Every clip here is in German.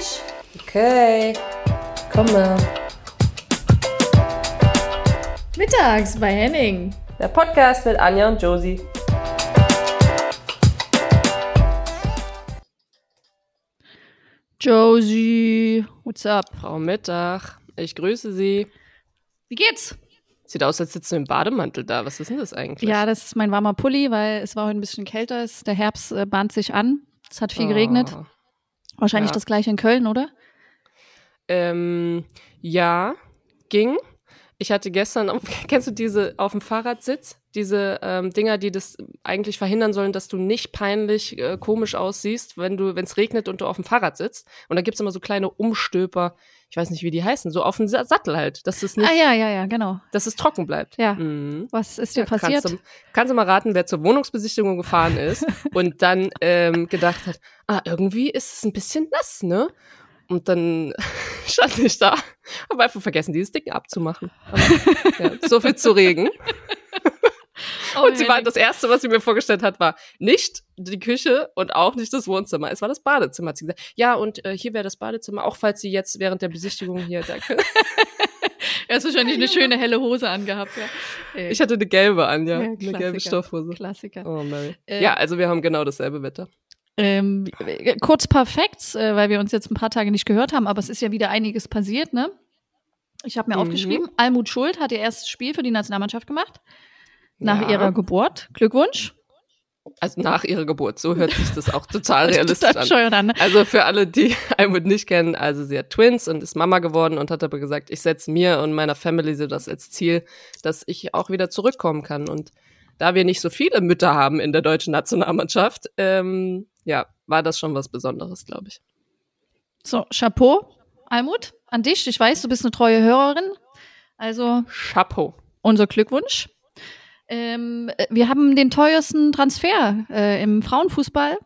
fertig. Okay, komme. Mittags bei Henning. Der Podcast mit Anja und Josie. Josie, what's up? Frau Mittag, ich grüße Sie. Wie geht's? Sieht aus, als sitzt du im Bademantel da. Was ist denn das eigentlich? Ja, das ist mein warmer Pulli, weil es war heute ein bisschen kälter. Es- Der Herbst äh, bahnt sich an. Es hat viel geregnet. Wahrscheinlich Ja. das gleiche in Köln, oder? Ähm, ja, ging. Ich hatte gestern, kennst du diese auf dem Fahrradsitz? Diese ähm, Dinger, die das eigentlich verhindern sollen, dass du nicht peinlich äh, komisch aussiehst, wenn du, wenn es regnet und du auf dem Fahrrad sitzt. Und da gibt's immer so kleine Umstöper, ich weiß nicht, wie die heißen, so auf dem Sa- Sattel halt, dass es nicht, Ah ja, ja, ja, genau. dass es trocken bleibt. Ja. Mhm. Was ist dir Ja, passiert? Kannst du, kannst du mal raten, wer zur Wohnungsbesichtigung gefahren ist und dann ähm, gedacht hat, ah, irgendwie ist es ein bisschen nass, ne? Und dann stand ich da, habe einfach vergessen, dieses Ding abzumachen. Aber, ja, so viel zu Regen. Oh, Und sie war, das Erste, was sie mir vorgestellt hat, war nicht die Küche und auch nicht das Wohnzimmer. Es war das Badezimmer. Hat sie gesagt, ja, und äh, hier wäre das Badezimmer, auch falls Sie jetzt während der Besichtigung hier, danke. Er hast wahrscheinlich eine schöne helle Hose angehabt, ja. Ey, Ich hatte eine gelbe an, ja. Ja, eine gelbe. Stoffhose. Klassiker. Oh, Mary. Äh, ja, also wir haben genau dasselbe Wetter. Ähm, äh, kurz perfekt, äh, weil wir uns jetzt ein paar Tage nicht gehört haben, aber es ist ja wieder einiges passiert, ne? Ich habe mir Mhm. aufgeschrieben, Almut Schuld hat ihr erstes Spiel für die Nationalmannschaft gemacht. Nach Ja. ihrer Geburt. Glückwunsch. Also nach ihrer Geburt. So hört sich das auch total Total realistisch an. an. ne? Also für alle, die Almut nicht kennen, also sie hat Twins und ist Mama geworden und hat aber gesagt, ich setze mir und meiner Family so das als Ziel, dass ich auch wieder zurückkommen kann. Und da wir nicht so viele Mütter haben in der deutschen Nationalmannschaft, ähm, ja, war das schon was Besonderes, glaube ich. So, Chapeau, Almut, an dich. Ich weiß, du bist eine treue Hörerin. Also Chapeau. unser Glückwunsch. Ähm, äh, wir haben den teuersten Transfer äh, im Frauenfußball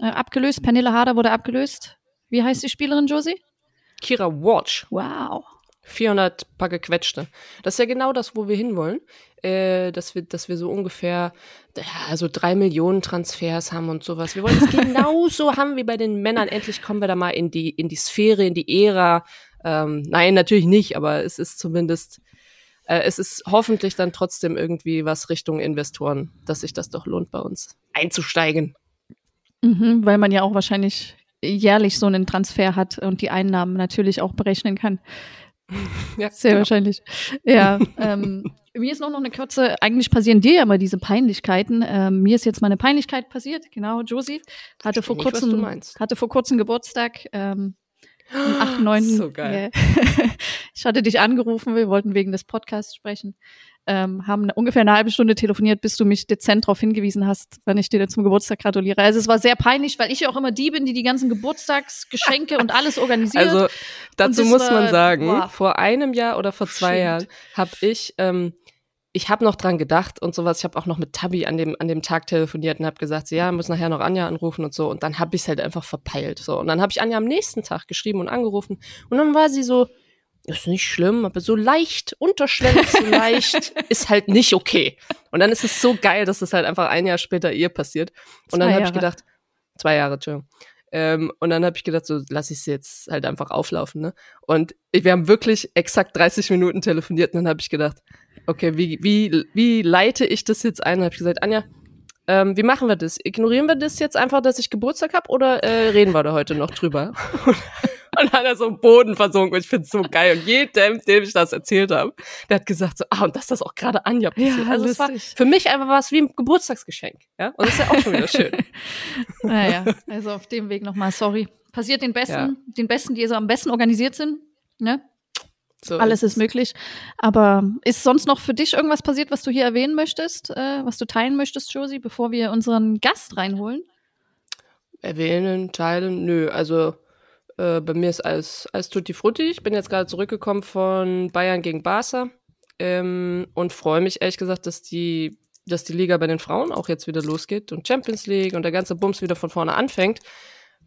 äh, abgelöst. Pernille Harder wurde abgelöst. Wie heißt die Spielerin, Josie? Kira Watch. Wow. 400 paar gequetschte. Das ist ja genau das, wo wir hinwollen. Äh, dass, wir, dass wir so ungefähr ja, so drei Millionen Transfers haben und sowas. Wir wollen es genauso haben wie bei den Männern. Endlich kommen wir da mal in die, in die Sphäre, in die Ära. Ähm, nein, natürlich nicht, aber es ist zumindest, äh, es ist hoffentlich dann trotzdem irgendwie was Richtung Investoren, dass sich das doch lohnt, bei uns einzusteigen. Mhm, weil man ja auch wahrscheinlich jährlich so einen Transfer hat und die Einnahmen natürlich auch berechnen kann. Ja, Sehr genau. wahrscheinlich. Ja, ähm, mir ist noch, noch eine kurze, eigentlich passieren dir ja immer diese Peinlichkeiten. Ähm, mir ist jetzt mal eine Peinlichkeit passiert, genau, Josie. Hatte vor nicht, kurzem, meinst. hatte vor kurzem Geburtstag, ähm, am 8.9. So geil. Ja. ich hatte dich angerufen, wir wollten wegen des Podcasts sprechen. Ähm, haben ungefähr eine halbe Stunde telefoniert, bis du mich dezent darauf hingewiesen hast, wann ich dir zum Geburtstag gratuliere. Also es war sehr peinlich, weil ich ja auch immer die bin, die die ganzen Geburtstagsgeschenke und alles organisiert. Also dazu muss war- man sagen, wow. vor einem Jahr oder vor zwei Shit. Jahren habe ich, ähm, ich habe noch dran gedacht und sowas. Ich habe auch noch mit Tabi an dem an dem Tag telefoniert und habe gesagt, so, ja, muss nachher noch Anja anrufen und so. Und dann habe ich es halt einfach verpeilt. So und dann habe ich Anja am nächsten Tag geschrieben und angerufen und dann war sie so, ist nicht schlimm, aber so leicht unterschwellig, so leicht ist halt nicht okay. Und dann ist es so geil, dass es halt einfach ein Jahr später ihr passiert. Und dann Zwei habe ich gedacht, zwei Jahre, Entschuldigung. Ähm, und dann habe ich gedacht, so lass ich sie jetzt halt einfach auflaufen, ne? Und wir haben wirklich exakt 30 Minuten telefoniert und dann habe ich gedacht, okay, wie, wie, wie leite ich das jetzt ein? Und habe ich gesagt, Anja, ähm, wie machen wir das? Ignorieren wir das jetzt einfach, dass ich Geburtstag habe oder äh, reden wir da heute noch drüber? Und dann hat er so im Boden versunken und ich finde es so geil. Und jedem, dem ich das erzählt habe, der hat gesagt so, ah, und dass das auch gerade Anja passiert. Ja, also es war lustig. für mich einfach was wie ein Geburtstagsgeschenk. Ja? Und das ist ja auch schon wieder schön. Naja, also auf dem Weg nochmal, sorry. Passiert den Besten, Ja. den Besten, die so am besten organisiert sind. Ne? So Alles es. ist möglich. Aber ist sonst noch für dich irgendwas passiert, was du hier erwähnen möchtest, äh, was du teilen möchtest, Josie, bevor wir unseren Gast reinholen? Erwähnen, teilen, nö. Also äh, bei mir ist alles, alles tutti frutti. Ich bin jetzt gerade zurückgekommen von Bayern gegen Barca ähm, und freue mich ehrlich gesagt, dass die, dass die Liga bei den Frauen auch jetzt wieder losgeht und Champions League und der ganze Bums wieder von vorne anfängt,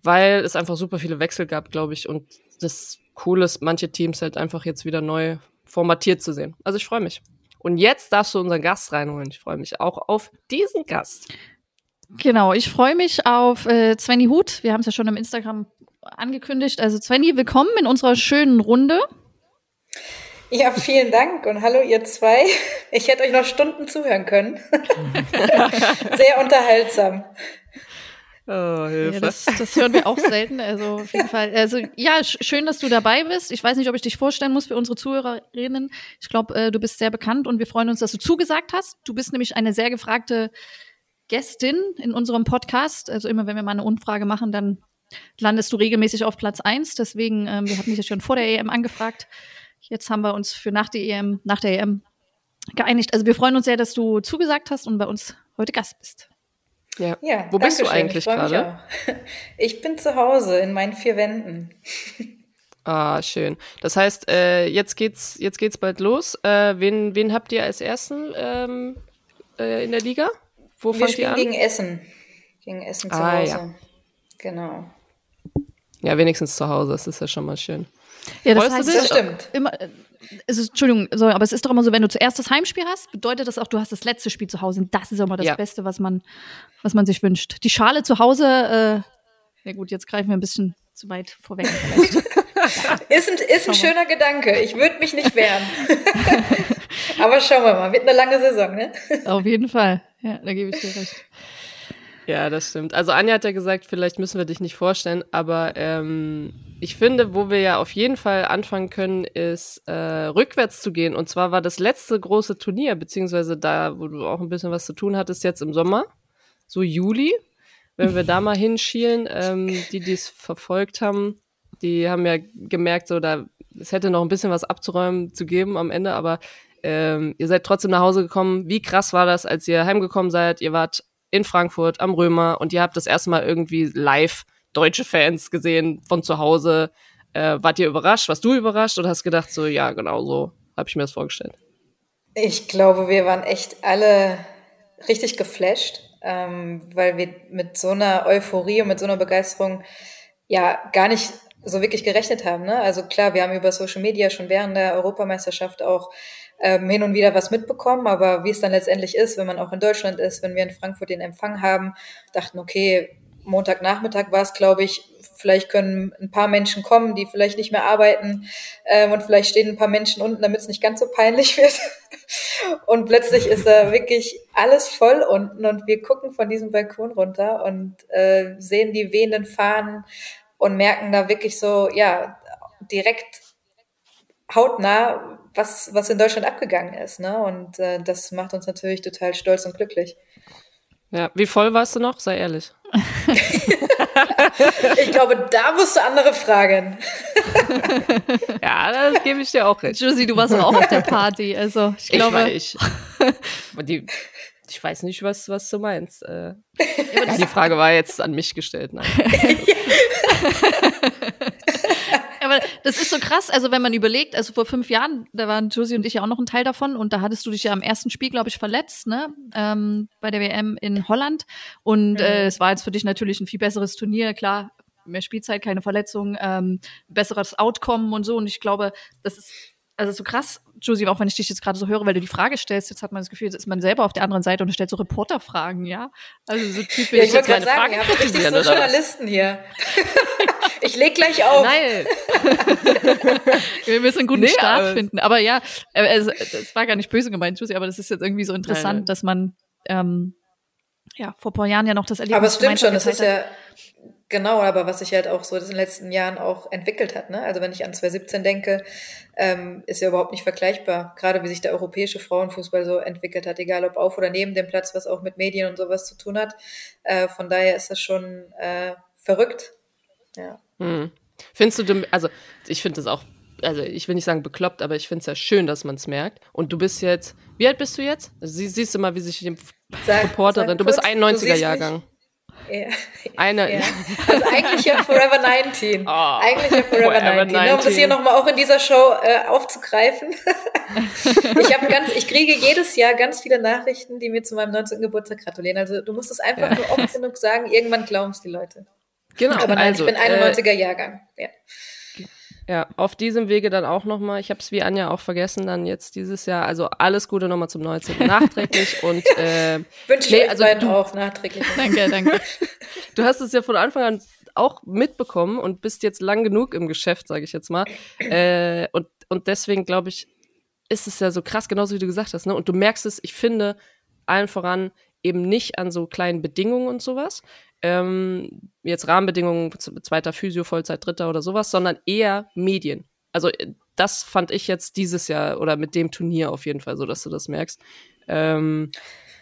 weil es einfach super viele Wechsel gab, glaube ich. Und das Coole ist, manche Teams halt einfach jetzt wieder neu formatiert zu sehen. Also ich freue mich. Und jetzt darfst du unseren Gast reinholen. Ich freue mich auch auf diesen Gast. Genau, ich freue mich auf äh, Svenny Huth. Wir haben es ja schon im Instagram angekündigt. Also Svenny, willkommen in unserer schönen Runde. Ja, vielen Dank und hallo ihr zwei. Ich hätte euch noch Stunden zuhören können. Sehr unterhaltsam. Oh, Hilfe. Ja, das, das, hören wir auch selten. Also auf jeden Fall. Also ja, schön, dass du dabei bist. Ich weiß nicht, ob ich dich vorstellen muss für unsere Zuhörerinnen. Ich glaube, äh, du bist sehr bekannt und wir freuen uns, dass du zugesagt hast. Du bist nämlich eine sehr gefragte Gästin in unserem Podcast. Also immer, wenn wir mal eine Umfrage machen, dann landest du regelmäßig auf Platz eins. Deswegen, ähm, wir hatten dich ja schon vor der EM angefragt. Jetzt haben wir uns für nach der EM, nach der EM geeinigt. Also wir freuen uns sehr, dass du zugesagt hast und bei uns heute Gast bist. Ja. ja Wo bist du eigentlich gerade? Ich bin zu Hause in meinen vier Wänden. Ah, schön. Das heißt, äh, jetzt geht's jetzt geht's bald los. Äh, wen, wen habt ihr als ersten ähm, äh, in der Liga? Wo Wir spielen gegen Essen. Gegen Essen zu ah, Hause. Ja. Genau. Ja, wenigstens zu Hause. Das ist ja schon mal schön. Ja, das, heißt, das stimmt. Immer, es ist, Entschuldigung, so, aber es ist doch immer so, wenn du zuerst das Heimspiel hast, bedeutet das auch, du hast das letzte Spiel zu Hause. Und das ist immer das ja. Beste, was man, was man sich wünscht. Die Schale zu Hause, äh, na gut, jetzt greifen wir ein bisschen zu weit vorweg. ist ein, ist ein schöner Gedanke. Ich würde mich nicht wehren. aber schauen wir mal, wird eine lange Saison, ne? Auf jeden Fall. Ja, da gebe ich dir recht. Ja, das stimmt. Also Anja hat ja gesagt, vielleicht müssen wir dich nicht vorstellen, aber ähm, ich finde, wo wir ja auf jeden Fall anfangen können, ist äh, rückwärts zu gehen. Und zwar war das letzte große Turnier, beziehungsweise da, wo du auch ein bisschen was zu tun hattest, jetzt im Sommer, so Juli. Wenn wir da mal hinschielen, ähm, die, die es verfolgt haben, die haben ja gemerkt, so da es hätte noch ein bisschen was abzuräumen zu geben am Ende, aber ähm, ihr seid trotzdem nach Hause gekommen. Wie krass war das, als ihr heimgekommen seid? Ihr wart in Frankfurt am Römer und ihr habt das erste Mal irgendwie live deutsche Fans gesehen von zu Hause. Äh, wart ihr überrascht? Warst du überrascht oder hast gedacht, so, ja, genau so habe ich mir das vorgestellt? Ich glaube, wir waren echt alle richtig geflasht, ähm, weil wir mit so einer Euphorie und mit so einer Begeisterung ja gar nicht so wirklich gerechnet haben. Ne? Also klar, wir haben über Social Media schon während der Europameisterschaft auch ähm, hin und wieder was mitbekommen, aber wie es dann letztendlich ist, wenn man auch in Deutschland ist, wenn wir in Frankfurt den Empfang haben, dachten, okay, Montagnachmittag war es, glaube ich, vielleicht können ein paar Menschen kommen, die vielleicht nicht mehr arbeiten ähm, und vielleicht stehen ein paar Menschen unten, damit es nicht ganz so peinlich wird. und plötzlich ist da wirklich alles voll unten und wir gucken von diesem Balkon runter und äh, sehen die wehenden Fahnen und merken da wirklich so, ja, direkt hautnah, was, was in Deutschland abgegangen ist. Ne? Und äh, das macht uns natürlich total stolz und glücklich. Ja, wie voll warst du noch? Sei ehrlich. ich glaube, da musst du andere fragen. ja, das gebe ich dir auch recht. Josie, du warst auch auf der Party. Also ich, ich glaube, ich, die, ich weiß nicht, was, was du meinst. Äh, die Frage war jetzt an mich gestellt. Nein. Aber das ist so krass, also wenn man überlegt, also vor fünf Jahren, da waren Josie und ich ja auch noch ein Teil davon und da hattest du dich ja am ersten Spiel, glaube ich, verletzt, ne? Ähm, bei der WM in Holland. Und mhm. äh, es war jetzt für dich natürlich ein viel besseres Turnier, klar, mehr Spielzeit, keine Verletzung, ähm, besseres Outcome und so. Und ich glaube, das ist also so krass, Josie, auch wenn ich dich jetzt gerade so höre, weil du die Frage stellst, jetzt hat man das Gefühl, jetzt ist man selber auf der anderen Seite und stellt so Reporterfragen, ja? Also so typisch. Ja, ich wollte gerade sagen, ihr habt richtig so Journalisten hier. ich leg gleich auf. Nein. Wir müssen einen guten nee, Start aber finden. Aber ja, äh, es, es, war gar nicht böse gemeint, Josie, aber das ist jetzt irgendwie so interessant, nein, nein. dass man ähm, ja vor ein paar Jahren ja noch das Erlebnis Aber es stimmt schon, das ist ja Genau, aber was sich halt auch so in den letzten Jahren auch entwickelt hat. Ne? Also wenn ich an 2017 denke, ähm, ist ja überhaupt nicht vergleichbar. Gerade wie sich der europäische Frauenfußball so entwickelt hat, egal ob auf oder neben dem Platz, was auch mit Medien und sowas zu tun hat. Äh, von daher ist das schon äh, verrückt. Ja. Hm. Findest du, also ich finde das auch, also ich will nicht sagen bekloppt, aber ich finde es ja schön, dass man es merkt. Und du bist jetzt, wie alt bist du jetzt? Sie, siehst du mal, wie sich die Reporterin, du bist 91er Jahrgang. Ja. Eine. Ja. Also eigentlich ja Forever 19. Oh, eigentlich ja Forever, Forever 19. 19. Ne, um das hier nochmal auch in dieser Show äh, aufzugreifen. ich habe ganz, ich kriege jedes Jahr ganz viele Nachrichten, die mir zu meinem 19. Geburtstag gratulieren. Also du musst es einfach ja. nur oft genug sagen, irgendwann glauben es die Leute. Genau. Aber nein, also, ich bin 91er äh, Jahrgang. Ja. Ja, auf diesem Wege dann auch nochmal, ich habe es wie Anja auch vergessen, dann jetzt dieses Jahr, also alles Gute nochmal zum 19. nachträglich und äh, wünsche nee, also du, auch nachträglich. danke, danke. Du hast es ja von Anfang an auch mitbekommen und bist jetzt lang genug im Geschäft, sage ich jetzt mal. Äh, und, und deswegen glaube ich, ist es ja so krass, genauso wie du gesagt hast. Ne? Und du merkst es, ich finde, allen voran eben nicht an so kleinen Bedingungen und sowas. Ähm, jetzt Rahmenbedingungen, zweiter Physio, Vollzeit, dritter oder sowas, sondern eher Medien. Also äh, das fand ich jetzt dieses Jahr oder mit dem Turnier auf jeden Fall so, dass du das merkst. Ähm,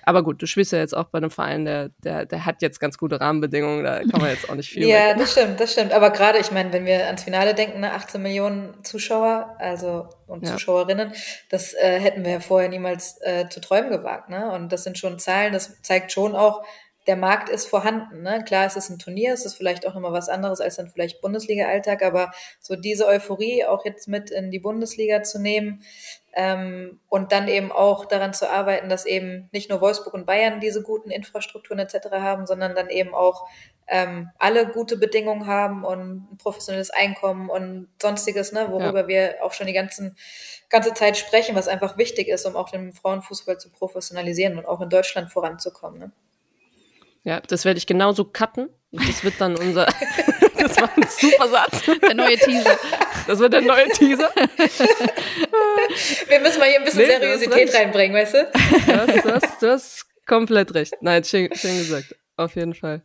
aber gut, du spielst ja jetzt auch bei einem Verein, der, der, der hat jetzt ganz gute Rahmenbedingungen, da kann man jetzt auch nicht viel. ja, das stimmt, das stimmt. Aber gerade, ich meine, wenn wir ans Finale denken, ne, 18 Millionen Zuschauer, also und ja. Zuschauerinnen, das äh, hätten wir ja vorher niemals äh, zu träumen gewagt. Ne? Und das sind schon Zahlen, das zeigt schon auch, der Markt ist vorhanden. Ne? Klar, es ist ein Turnier, es ist vielleicht auch nochmal was anderes als dann vielleicht Bundesliga-Alltag, aber so diese Euphorie auch jetzt mit in die Bundesliga zu nehmen ähm, und dann eben auch daran zu arbeiten, dass eben nicht nur Wolfsburg und Bayern diese guten Infrastrukturen etc. haben, sondern dann eben auch ähm, alle gute Bedingungen haben und ein professionelles Einkommen und sonstiges, ne, worüber ja. wir auch schon die ganzen, ganze Zeit sprechen, was einfach wichtig ist, um auch den Frauenfußball zu professionalisieren und auch in Deutschland voranzukommen. Ne? Ja, das werde ich genauso cutten. Das wird dann unser. das war ein super Satz. Der neue Teaser. Das wird der neue Teaser. Wir müssen mal hier ein bisschen nee, Seriosität reinbringen, weißt du? Du hast, du, du hast komplett recht. Nein, schön, schön gesagt. Auf jeden Fall.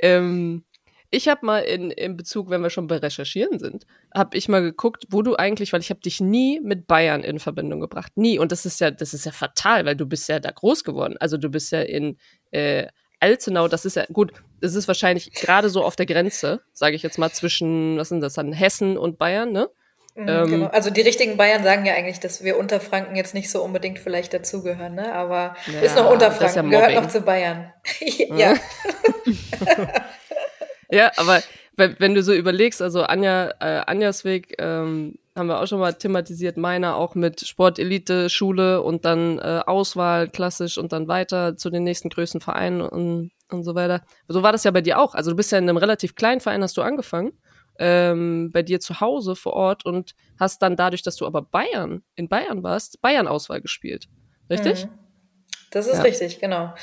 Ähm, ich habe mal in, in Bezug, wenn wir schon bei Recherchieren sind, habe ich mal geguckt, wo du eigentlich, weil ich habe dich nie mit Bayern in Verbindung gebracht, nie. Und das ist ja, das ist ja fatal, weil du bist ja da groß geworden. Also du bist ja in äh, Alzenau, das ist ja gut, das ist wahrscheinlich gerade so auf der Grenze, sage ich jetzt mal, zwischen, was sind das dann, Hessen und Bayern, ne? Mhm, ähm, genau. Also die richtigen Bayern sagen ja eigentlich, dass wir Unterfranken jetzt nicht so unbedingt vielleicht dazugehören, ne? Aber ja, ist noch Unterfranken, ja gehört noch zu Bayern. ja. ja, aber wenn, wenn du so überlegst, also Anja, äh, Anjas Weg, ähm, haben wir auch schon mal thematisiert, meiner auch mit Sportelite, Schule und dann äh, Auswahl klassisch und dann weiter zu den nächsten größten Vereinen und, und so weiter. So war das ja bei dir auch. Also du bist ja in einem relativ kleinen Verein, hast du angefangen, ähm, bei dir zu Hause vor Ort und hast dann dadurch, dass du aber Bayern, in Bayern warst, Bayern-Auswahl gespielt. Richtig? Mhm. Das ist ja. richtig, genau.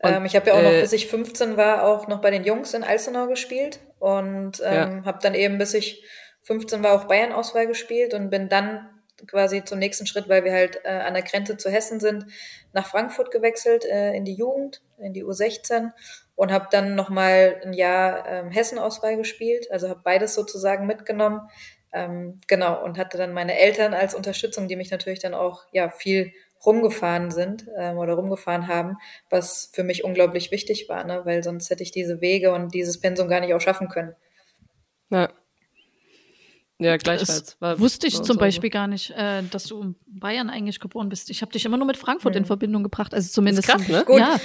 Und, ähm, ich habe ja auch noch, äh, bis ich 15 war, auch noch bei den Jungs in Alzenau gespielt und ähm, ja. habe dann eben, bis ich 15 war, auch Bayern-Auswahl gespielt und bin dann quasi zum nächsten Schritt, weil wir halt äh, an der Grenze zu Hessen sind, nach Frankfurt gewechselt äh, in die Jugend, in die U16 und habe dann nochmal ein Jahr ähm, Hessen-Auswahl gespielt, also habe beides sozusagen mitgenommen. Ähm, genau, und hatte dann meine Eltern als Unterstützung, die mich natürlich dann auch ja viel rumgefahren sind ähm, oder rumgefahren haben, was für mich unglaublich wichtig war, ne? weil sonst hätte ich diese Wege und dieses Pensum gar nicht auch schaffen können. Ja. Ja, gleichfalls. War, wusste ich zum Beispiel gar nicht, äh, dass du in Bayern eigentlich geboren bist. Ich habe dich immer nur mit Frankfurt mhm. in Verbindung gebracht, also zumindest. Ist krass, ne? Gut. Ja.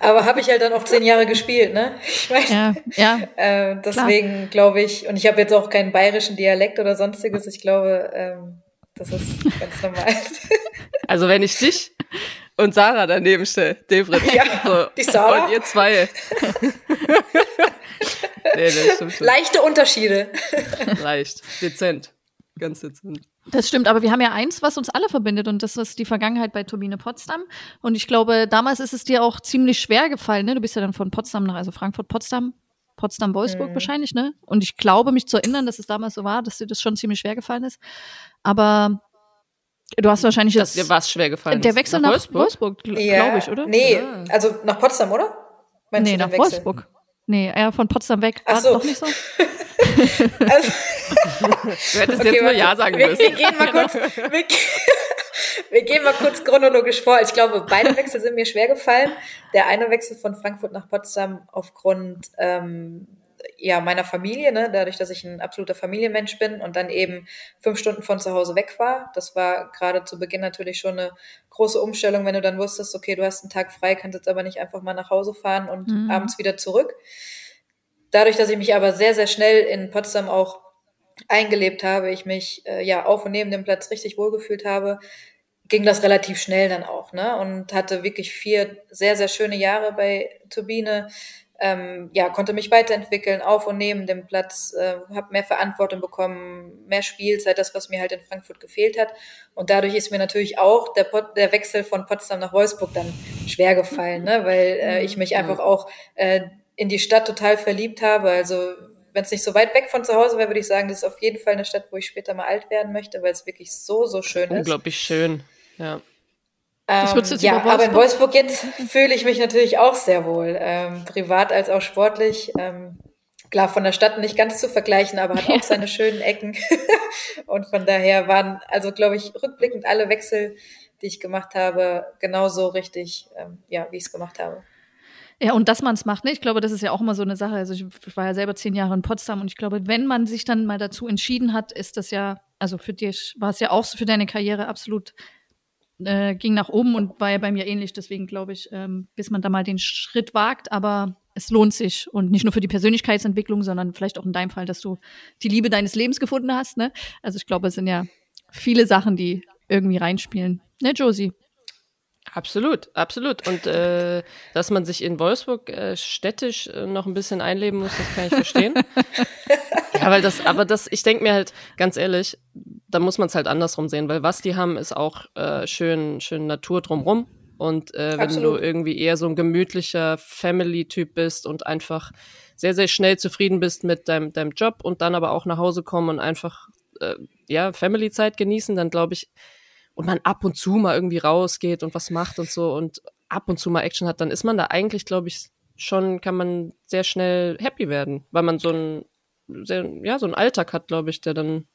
Aber habe ich halt dann auch zehn Jahre gespielt, ne? Ich weiß. Ja, ja. Äh, deswegen glaube ich, und ich habe jetzt auch keinen bayerischen Dialekt oder sonstiges. Ich glaube, ähm, das ist ganz normal. Also wenn ich dich und Sarah daneben stelle, Devrit. Ja, so, die Sarah. Und ihr zwei. nee. Leichte Unterschiede. Leicht. Dezent. Ganz dezent. Das stimmt, aber wir haben ja eins, was uns alle verbindet und das ist die Vergangenheit bei Turbine Potsdam. Und ich glaube, damals ist es dir auch ziemlich schwer gefallen, ne? Du bist ja dann von Potsdam nach, also Frankfurt-Potsdam, Potsdam-Wolfsburg mhm. wahrscheinlich, ne? Und ich glaube, mich zu erinnern, dass es damals so war, dass dir das schon ziemlich schwer gefallen ist. Aber du hast wahrscheinlich dass dir was schwer gefallen Der Wechsel nach, nach Wolfsburg, Wolfsburg ja, glaube ich, oder? Nee, ja. also nach Potsdam, oder? Meinst nee, nach Wechsel? Wolfsburg. Nee, eher von Potsdam weg. Ach so. Doch nicht so? also, du hättest okay, jetzt nur Ja sagen müssen. Wir, wir gehen mal kurz, wir, wir, gehen mal kurz chronologisch vor. Ich glaube, beide Wechsel sind mir schwer gefallen. Der eine Wechsel von Frankfurt nach Potsdam aufgrund ähm, ja, meiner Familie, ne, dadurch, dass ich ein absoluter Familienmensch bin und dann eben fünf Stunden von zu Hause weg war. Das war gerade zu Beginn natürlich schon eine große Umstellung, wenn du dann wusstest, okay, du hast einen Tag frei, kannst jetzt aber nicht einfach mal nach Hause fahren und mhm. abends wieder zurück. Dadurch, dass ich mich aber sehr, sehr schnell in Potsdam auch eingelebt habe, ich mich äh, ja auf und neben dem Platz richtig wohlgefühlt habe, ging das relativ schnell dann auch, ne? Und hatte wirklich vier sehr, sehr schöne Jahre bei Turbine, ähm, ja, konnte mich weiterentwickeln, auf und neben dem Platz, äh, habe mehr Verantwortung bekommen, mehr Spielzeit, das, was mir halt in Frankfurt gefehlt hat. Und dadurch ist mir natürlich auch der, Pot der Wechsel von Potsdam nach Wolfsburg dann schwer gefallen, ne? weil äh, ich mich einfach auch äh, in die Stadt total verliebt habe. Also wenn es nicht so weit weg von zu Hause wäre, würde ich sagen, das ist auf jeden Fall eine Stadt, wo ich später mal alt werden möchte, weil es wirklich so, so schön ist. Unglaublich schön, ja. Ähm, ja, aber in Wolfsburg jetzt fühle ich mich natürlich auch sehr wohl, ähm, privat als auch sportlich. Ähm, klar, von der Stadt nicht ganz zu vergleichen, aber hat auch seine schönen Ecken. und von daher waren, also glaube ich, rückblickend alle Wechsel, die ich gemacht habe, genauso richtig, ähm, ja, wie ich es gemacht habe. Ja, und dass man es macht, ne? Ich glaube, das ist ja auch immer so eine Sache. Also ich war ja selber zehn Jahre in Potsdam und ich glaube, wenn man sich dann mal dazu entschieden hat, ist das ja, also für dich war es ja auch so für deine Karriere absolut äh, ging nach oben und war ja bei mir ähnlich. Deswegen glaube ich, ähm, bis man da mal den Schritt wagt, aber es lohnt sich und nicht nur für die Persönlichkeitsentwicklung, sondern vielleicht auch in deinem Fall, dass du die Liebe deines Lebens gefunden hast. Ne? Also ich glaube, es sind ja viele Sachen, die irgendwie reinspielen. Ne, Josie? Absolut, absolut. Und äh, dass man sich in Wolfsburg äh, städtisch äh, noch ein bisschen einleben muss, das kann ich verstehen. ja, weil das, aber das, ich denke mir halt ganz ehrlich, da muss man es halt andersrum sehen, weil was die haben, ist auch äh, schön, schön Natur drumrum. Und äh, wenn du irgendwie eher so ein gemütlicher Family-Typ bist und einfach sehr, sehr schnell zufrieden bist mit deinem, deinem Job und dann aber auch nach Hause kommen und einfach äh, ja, Family-Zeit genießen, dann glaube ich, und man ab und zu mal irgendwie rausgeht und was macht und so und ab und zu mal Action hat, dann ist man da eigentlich, glaube ich, schon, kann man sehr schnell happy werden, weil man so ein, sehr, ja, so einen Alltag hat, glaube ich, der dann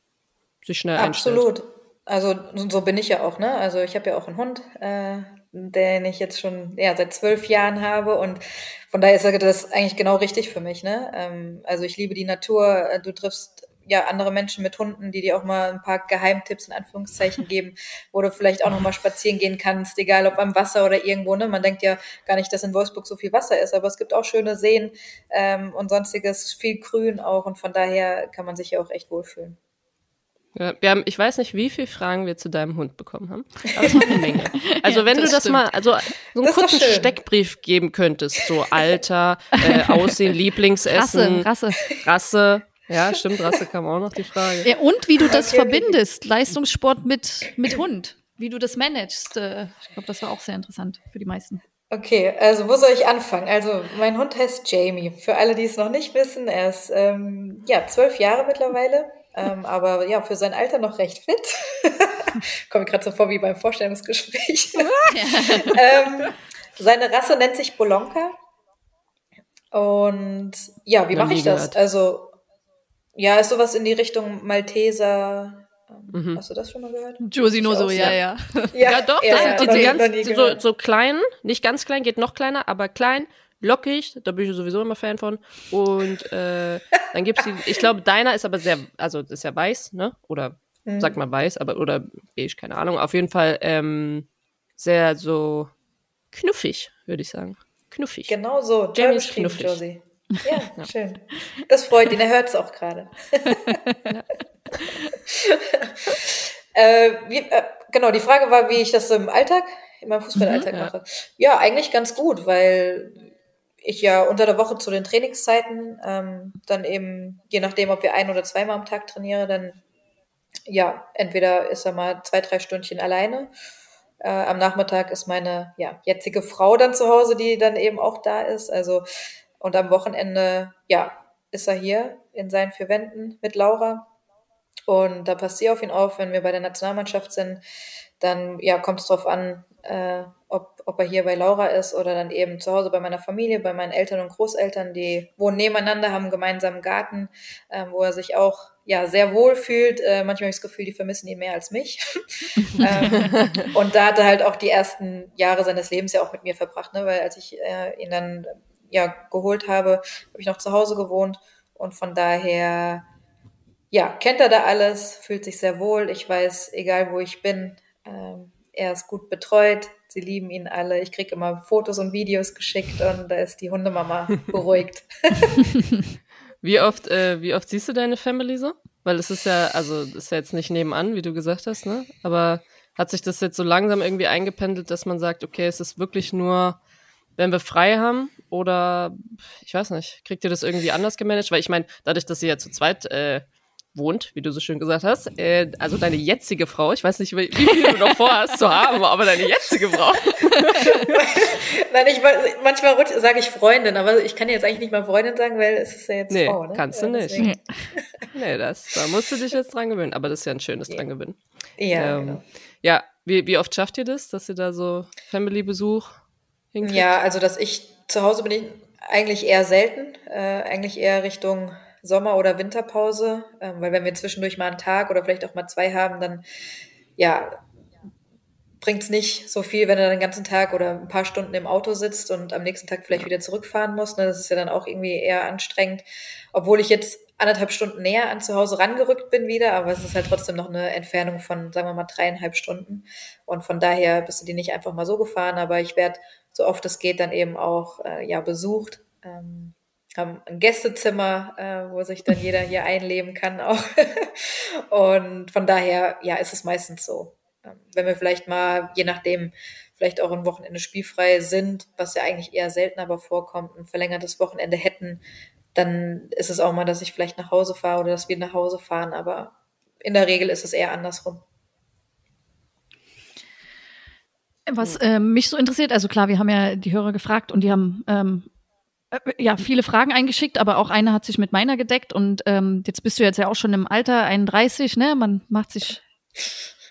sich schnell Absolut. Einstellt. Also so bin ich ja auch, ne? Also ich habe ja auch einen Hund, äh, den ich jetzt schon ja, seit zwölf Jahren habe und von daher ist das eigentlich genau richtig für mich, ne? Ähm, also ich liebe die Natur, du triffst ja andere Menschen mit Hunden, die dir auch mal ein paar Geheimtipps in Anführungszeichen geben, wo du vielleicht auch noch mal spazieren gehen kannst, egal ob am Wasser oder irgendwo. Ne? Man denkt ja gar nicht, dass in Wolfsburg so viel Wasser ist, aber es gibt auch schöne Seen ähm, und sonstiges, viel Grün auch und von daher kann man sich ja auch echt wohlfühlen. Ja, wir haben, ich weiß nicht, wie viele Fragen wir zu deinem Hund bekommen haben, aber es war eine Menge. Also wenn das du das stimmt. mal, also so einen kurzen Steckbrief geben könntest, so Alter, äh, Aussehen, Lieblingsessen, Rasse, Rasse, Rasse ja, stimmt, Rasse kam auch noch die Frage. Ja, und wie du das okay. verbindest, Leistungssport mit, mit Hund, wie du das managst. Äh, ich glaube, das war auch sehr interessant für die meisten. Okay, also wo soll ich anfangen? Also mein Hund heißt Jamie. Für alle, die es noch nicht wissen, er ist ähm, ja zwölf Jahre mittlerweile, ähm, aber ja für sein Alter noch recht fit. Komme ich gerade so vor wie beim Vorstellungsgespräch. ähm, seine Rasse nennt sich Bolonka. Und ja, wie mache ich das? Gehört. Also ja, ist sowas in die Richtung Malteser. Ähm, mhm. Hast du das schon mal gehört? Josie nur so, ja, ja. Ja, ja doch, das ja, sind ja, ganz, so, so klein, nicht ganz klein, geht noch kleiner, aber klein, lockig, da bin ich sowieso immer Fan von. Und äh, dann gibt's die, ich glaube, deiner ist aber sehr, also ist ja weiß, ne? Oder mhm. sagt man weiß, aber oder beige, keine Ahnung. Auf jeden Fall ähm, sehr so knuffig, würde ich sagen. Knuffig. Genau so, Jamie ist knuffig. Josie. Ja, ja, schön. Das freut ihn, er hört es auch gerade. äh, äh, genau, die Frage war, wie ich das so im Alltag, in meinem Fußballalltag mhm, ja. mache. Ja, eigentlich ganz gut, weil ich ja unter der Woche zu den Trainingszeiten ähm, dann eben, je nachdem, ob wir ein oder zweimal am Tag trainiere, dann ja, entweder ist er mal zwei, drei Stündchen alleine. Äh, am Nachmittag ist meine ja, jetzige Frau dann zu Hause, die dann eben auch da ist. Also und am Wochenende, ja, ist er hier in seinen vier Wänden mit Laura. Und da passt sie auf ihn auf, wenn wir bei der Nationalmannschaft sind. Dann ja, kommt es darauf an, äh, ob, ob er hier bei Laura ist oder dann eben zu Hause bei meiner Familie, bei meinen Eltern und Großeltern, die wohnen nebeneinander, haben einen gemeinsamen Garten, äh, wo er sich auch ja sehr wohl fühlt. Äh, manchmal habe ich das Gefühl, die vermissen ihn mehr als mich. ähm, und da hat er halt auch die ersten Jahre seines Lebens ja auch mit mir verbracht, ne? weil als ich äh, ihn dann ja, geholt habe, habe ich noch zu Hause gewohnt und von daher, ja, kennt er da alles, fühlt sich sehr wohl. Ich weiß, egal wo ich bin, ähm, er ist gut betreut, sie lieben ihn alle. Ich kriege immer Fotos und Videos geschickt und da ist die Hundemama beruhigt. wie oft, äh, wie oft siehst du deine Family so? Weil es ist ja, also ist ja jetzt nicht nebenan, wie du gesagt hast, ne? Aber hat sich das jetzt so langsam irgendwie eingependelt, dass man sagt, okay, es ist wirklich nur wenn wir frei haben? Oder ich weiß nicht, kriegt ihr das irgendwie anders gemanagt? Weil ich meine, dadurch, dass ihr ja zu zweit äh, wohnt, wie du so schön gesagt hast. Äh, also deine jetzige Frau. Ich weiß nicht, wie viel du noch vorhast zu haben, aber deine jetzige Frau. Nein, ich, manchmal sage ich Freundin, aber ich kann jetzt eigentlich nicht mal Freundin sagen, weil es ist ja jetzt nee, Frau. Ne? kannst du ja, nicht. nee, das, da musst du dich jetzt dran gewöhnen. Aber das ist ja ein schönes ja. dran gewöhnen. Ja, ähm, genau. Ja, wie, wie oft schafft ihr das, dass ihr da so Family-Besuch hinkriegt? Ja, also dass ich zu Hause bin ich eigentlich eher selten. Äh, eigentlich eher Richtung Sommer- oder Winterpause, ähm, weil wenn wir zwischendurch mal einen Tag oder vielleicht auch mal zwei haben, dann ja, bringt es nicht so viel, wenn du den ganzen Tag oder ein paar Stunden im Auto sitzt und am nächsten Tag vielleicht wieder zurückfahren musst. Ne? Das ist ja dann auch irgendwie eher anstrengend. Obwohl ich jetzt anderthalb Stunden näher an zu Hause rangerückt bin wieder, aber es ist halt trotzdem noch eine Entfernung von, sagen wir mal, dreieinhalb Stunden. Und von daher bist du die nicht einfach mal so gefahren, aber ich werde, so oft es geht, dann eben auch äh, ja besucht. Ähm, haben ein Gästezimmer, äh, wo sich dann jeder hier einleben kann auch. und von daher, ja, ist es meistens so. Ähm, wenn wir vielleicht mal, je nachdem, vielleicht auch ein Wochenende spielfrei sind, was ja eigentlich eher selten aber vorkommt, ein verlängertes Wochenende hätten, dann ist es auch mal, dass ich vielleicht nach Hause fahre oder dass wir nach Hause fahren, aber in der Regel ist es eher andersrum. Was äh, mich so interessiert, also klar, wir haben ja die Hörer gefragt und die haben ähm, äh, ja, viele Fragen eingeschickt, aber auch eine hat sich mit meiner gedeckt. Und ähm, jetzt bist du jetzt ja auch schon im Alter 31, ne? Man macht sich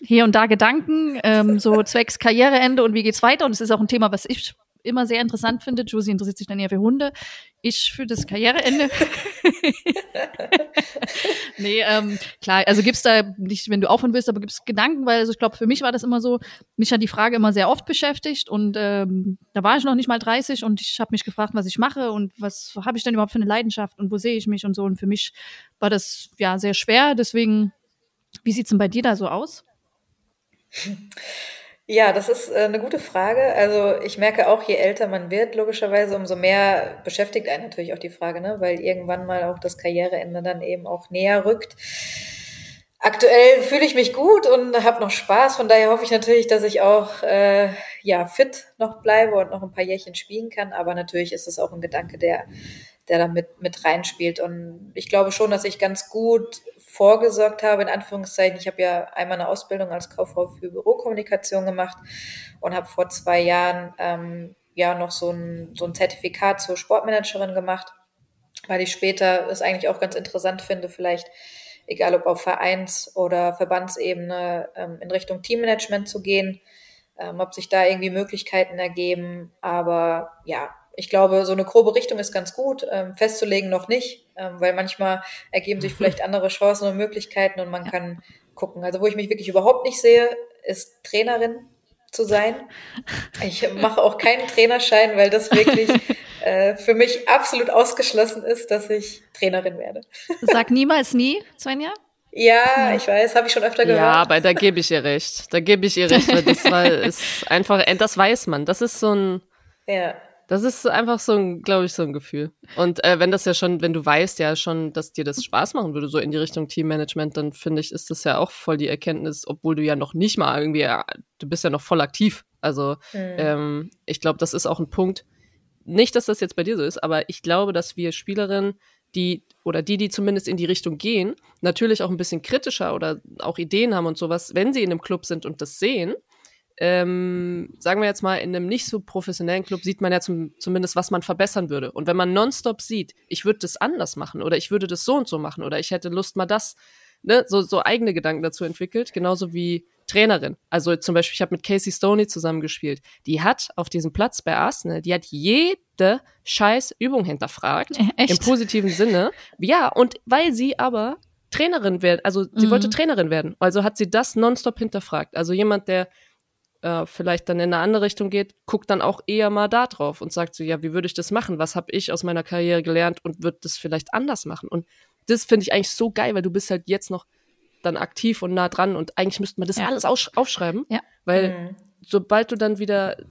hier und da Gedanken, ähm, so zwecks Karriereende und wie geht's weiter. Und es ist auch ein Thema, was ich immer sehr interessant finde. Josie interessiert sich dann eher für Hunde. Ich für das Karriereende. nee, ähm, klar, also gibt's da nicht, wenn du aufhören willst, aber gibt's Gedanken, weil also ich glaube, für mich war das immer so, mich hat die Frage immer sehr oft beschäftigt und ähm, da war ich noch nicht mal 30 und ich habe mich gefragt, was ich mache und was habe ich denn überhaupt für eine Leidenschaft und wo sehe ich mich und so. Und für mich war das ja sehr schwer. Deswegen, wie sieht's denn bei dir da so aus? Ja, das ist äh, eine gute Frage. Also ich merke auch, je älter man wird, logischerweise, umso mehr beschäftigt einen natürlich auch die Frage, ne? weil irgendwann mal auch das Karriereende dann eben auch näher rückt. Aktuell fühle ich mich gut und habe noch Spaß. Von daher hoffe ich natürlich, dass ich auch äh, ja fit noch bleibe und noch ein paar Jährchen spielen kann. Aber natürlich ist es auch ein Gedanke, der der da mit, mit reinspielt. Und ich glaube schon, dass ich ganz gut vorgesorgt habe, in Anführungszeichen. Ich habe ja einmal eine Ausbildung als Kauffrau für Bürokommunikation gemacht und habe vor zwei Jahren ähm, ja noch so ein, so ein Zertifikat zur Sportmanagerin gemacht, weil ich später es eigentlich auch ganz interessant finde, vielleicht egal ob auf Vereins- oder Verbandsebene ähm, in Richtung Teammanagement zu gehen, ähm, ob sich da irgendwie Möglichkeiten ergeben. Aber ja, ich glaube, so eine grobe Richtung ist ganz gut. Ähm, festzulegen noch nicht, ähm, weil manchmal ergeben sich vielleicht andere Chancen und Möglichkeiten und man kann gucken. Also wo ich mich wirklich überhaupt nicht sehe, ist Trainerin zu sein. Ich mache auch keinen Trainerschein, weil das wirklich äh, für mich absolut ausgeschlossen ist, dass ich Trainerin werde. Sag niemals nie, Svenja. Ja, ich weiß, habe ich schon öfter gehört. Ja, aber da gebe ich ihr recht. Da gebe ich ihr recht, weil das war, ist einfach, das weiß man. Das ist so ein, ja. Das ist einfach so ein, glaube ich, so ein Gefühl. Und äh, wenn das ja schon, wenn du weißt ja schon, dass dir das Spaß machen würde, so in die Richtung Teammanagement, dann finde ich, ist das ja auch voll die Erkenntnis, obwohl du ja noch nicht mal irgendwie, ja, du bist ja noch voll aktiv. Also mhm. ähm, ich glaube, das ist auch ein Punkt. Nicht, dass das jetzt bei dir so ist, aber ich glaube, dass wir Spielerinnen, die oder die, die zumindest in die Richtung gehen, natürlich auch ein bisschen kritischer oder auch Ideen haben und sowas, wenn sie in einem Club sind und das sehen, ähm, sagen wir jetzt mal, in einem nicht so professionellen Club sieht man ja zum, zumindest, was man verbessern würde. Und wenn man nonstop sieht, ich würde das anders machen oder ich würde das so und so machen oder ich hätte Lust mal das, ne, so, so eigene Gedanken dazu entwickelt, genauso wie Trainerin. Also zum Beispiel, ich habe mit Casey Stoney zusammengespielt. Die hat auf diesem Platz bei Arsenal, die hat jede scheiß Übung hinterfragt. Echt? Im positiven Sinne. Ja, und weil sie aber Trainerin wird, also sie mhm. wollte Trainerin werden. Also hat sie das nonstop hinterfragt. Also jemand, der äh, vielleicht dann in eine andere Richtung geht, guckt dann auch eher mal da drauf und sagt so, ja, wie würde ich das machen? Was habe ich aus meiner Karriere gelernt und wird das vielleicht anders machen? Und das finde ich eigentlich so geil, weil du bist halt jetzt noch dann aktiv und nah dran und eigentlich müsste man das ja. alles aufschreiben, ja. weil mhm. sobald du dann wieder äh,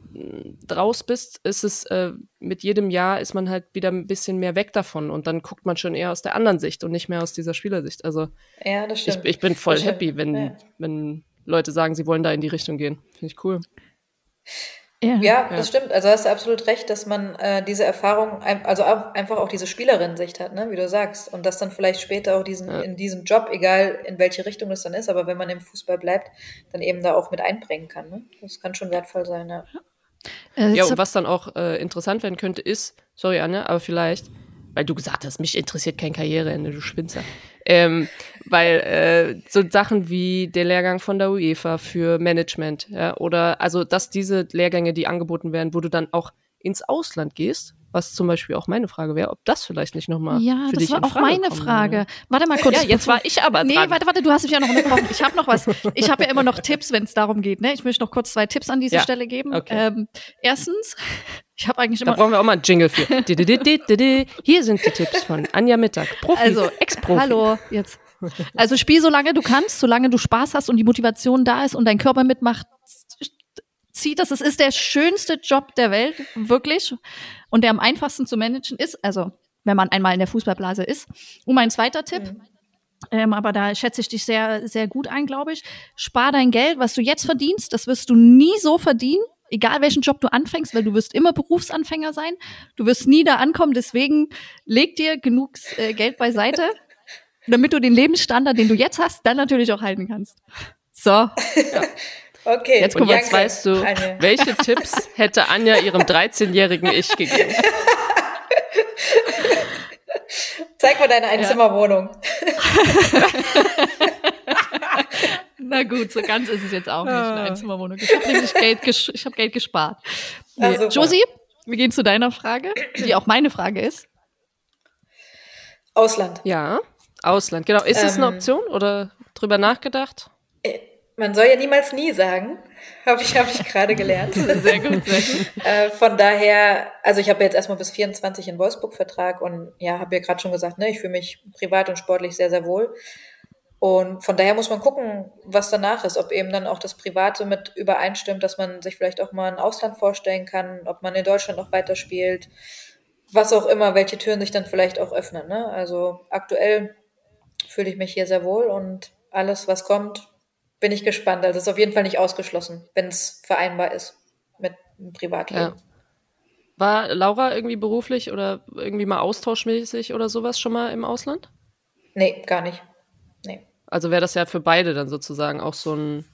draus bist, ist es äh, mit jedem Jahr ist man halt wieder ein bisschen mehr weg davon und dann guckt man schon eher aus der anderen Sicht und nicht mehr aus dieser Spielersicht. Also ja, das stimmt. Ich, ich bin voll happy, wenn, wenn Leute sagen, sie wollen da in die Richtung gehen. Finde ich cool. Ja, ja, das stimmt. Also hast du absolut recht, dass man äh, diese Erfahrung, also auch, einfach auch diese Spielerin-Sicht hat, ne, wie du sagst. Und das dann vielleicht später auch diesen, ja. in diesem Job, egal in welche Richtung es dann ist, aber wenn man im Fußball bleibt, dann eben da auch mit einbringen kann. Ne? Das kann schon wertvoll sein, ja. Äh, ja, und was dann auch äh, interessant werden könnte, ist, sorry Anne, aber vielleicht, weil du gesagt hast, mich interessiert kein Karriereende, du Schwinzer. Ähm, weil äh, so Sachen wie der Lehrgang von der UEFA für Management, ja, oder also dass diese Lehrgänge, die angeboten werden, wo du dann auch ins Ausland gehst, was zum Beispiel auch meine Frage wäre, ob das vielleicht nicht nochmal ja, für dich Ja, das war auch meine Frage. Würde. Warte mal kurz. Ja, jetzt war ich aber dran. Nee, warte, warte, du hast mich ja noch unterbrochen. Ich habe noch was. Ich habe ja immer noch Tipps, wenn es darum geht. Ne? Ich möchte noch kurz zwei Tipps an diese ja, Stelle geben. Okay. Ähm, erstens, ich habe eigentlich immer. Da brauchen wir auch mal einen Jingle für. Hier sind die Tipps von Anja Mittag. Profi, also, Ex-Profi. Hallo, jetzt. Also spiel so lange du kannst, solange du Spaß hast und die Motivation da ist und dein Körper mitmacht, zieht das. Es ist der schönste Job der Welt, wirklich. Und der am einfachsten zu managen ist, also wenn man einmal in der Fußballblase ist. Und mein zweiter Tipp, mhm. ähm, aber da schätze ich dich sehr, sehr gut ein, glaube ich. Spar dein Geld, was du jetzt verdienst, das wirst du nie so verdienen. Egal welchen Job du anfängst, weil du wirst immer Berufsanfänger sein. Du wirst nie da ankommen. Deswegen leg dir genug äh, Geld beiseite, damit du den Lebensstandard, den du jetzt hast, dann natürlich auch halten kannst. So. Ja. Okay, jetzt, guck, jetzt weißt du, Anja. welche Tipps hätte Anja ihrem 13-jährigen Ich gegeben? Zeig mal deine Einzimmerwohnung. Na gut, so ganz ist es jetzt auch nicht, eine ah. Einzimmerwohnung. Ich habe nämlich Geld, ges hab Geld gespart. Nee. Ah, Josie, wir gehen zu deiner Frage, die auch meine Frage ist. Ausland. Ja, Ausland, genau. Ist ähm, das eine Option oder drüber nachgedacht? Äh, man soll ja niemals nie sagen, habe ich, hab ich gerade gelernt. sehr gut, sehr gut. äh, von daher, also ich habe jetzt erstmal bis 24 in Wolfsburg Vertrag und ja, habe ja gerade schon gesagt, ne, ich fühle mich privat und sportlich sehr, sehr wohl. Und von daher muss man gucken, was danach ist, ob eben dann auch das Private mit übereinstimmt, dass man sich vielleicht auch mal ein Ausland vorstellen kann, ob man in Deutschland noch weiterspielt, was auch immer, welche Türen sich dann vielleicht auch öffnen. Ne? Also aktuell fühle ich mich hier sehr wohl und alles, was kommt, bin ich gespannt. Also es ist auf jeden Fall nicht ausgeschlossen, wenn es vereinbar ist mit einem Privatleben. Ja. War Laura irgendwie beruflich oder irgendwie mal austauschmäßig oder sowas schon mal im Ausland? Nee, gar nicht. Nee. Also wäre das ja für beide dann sozusagen auch so ein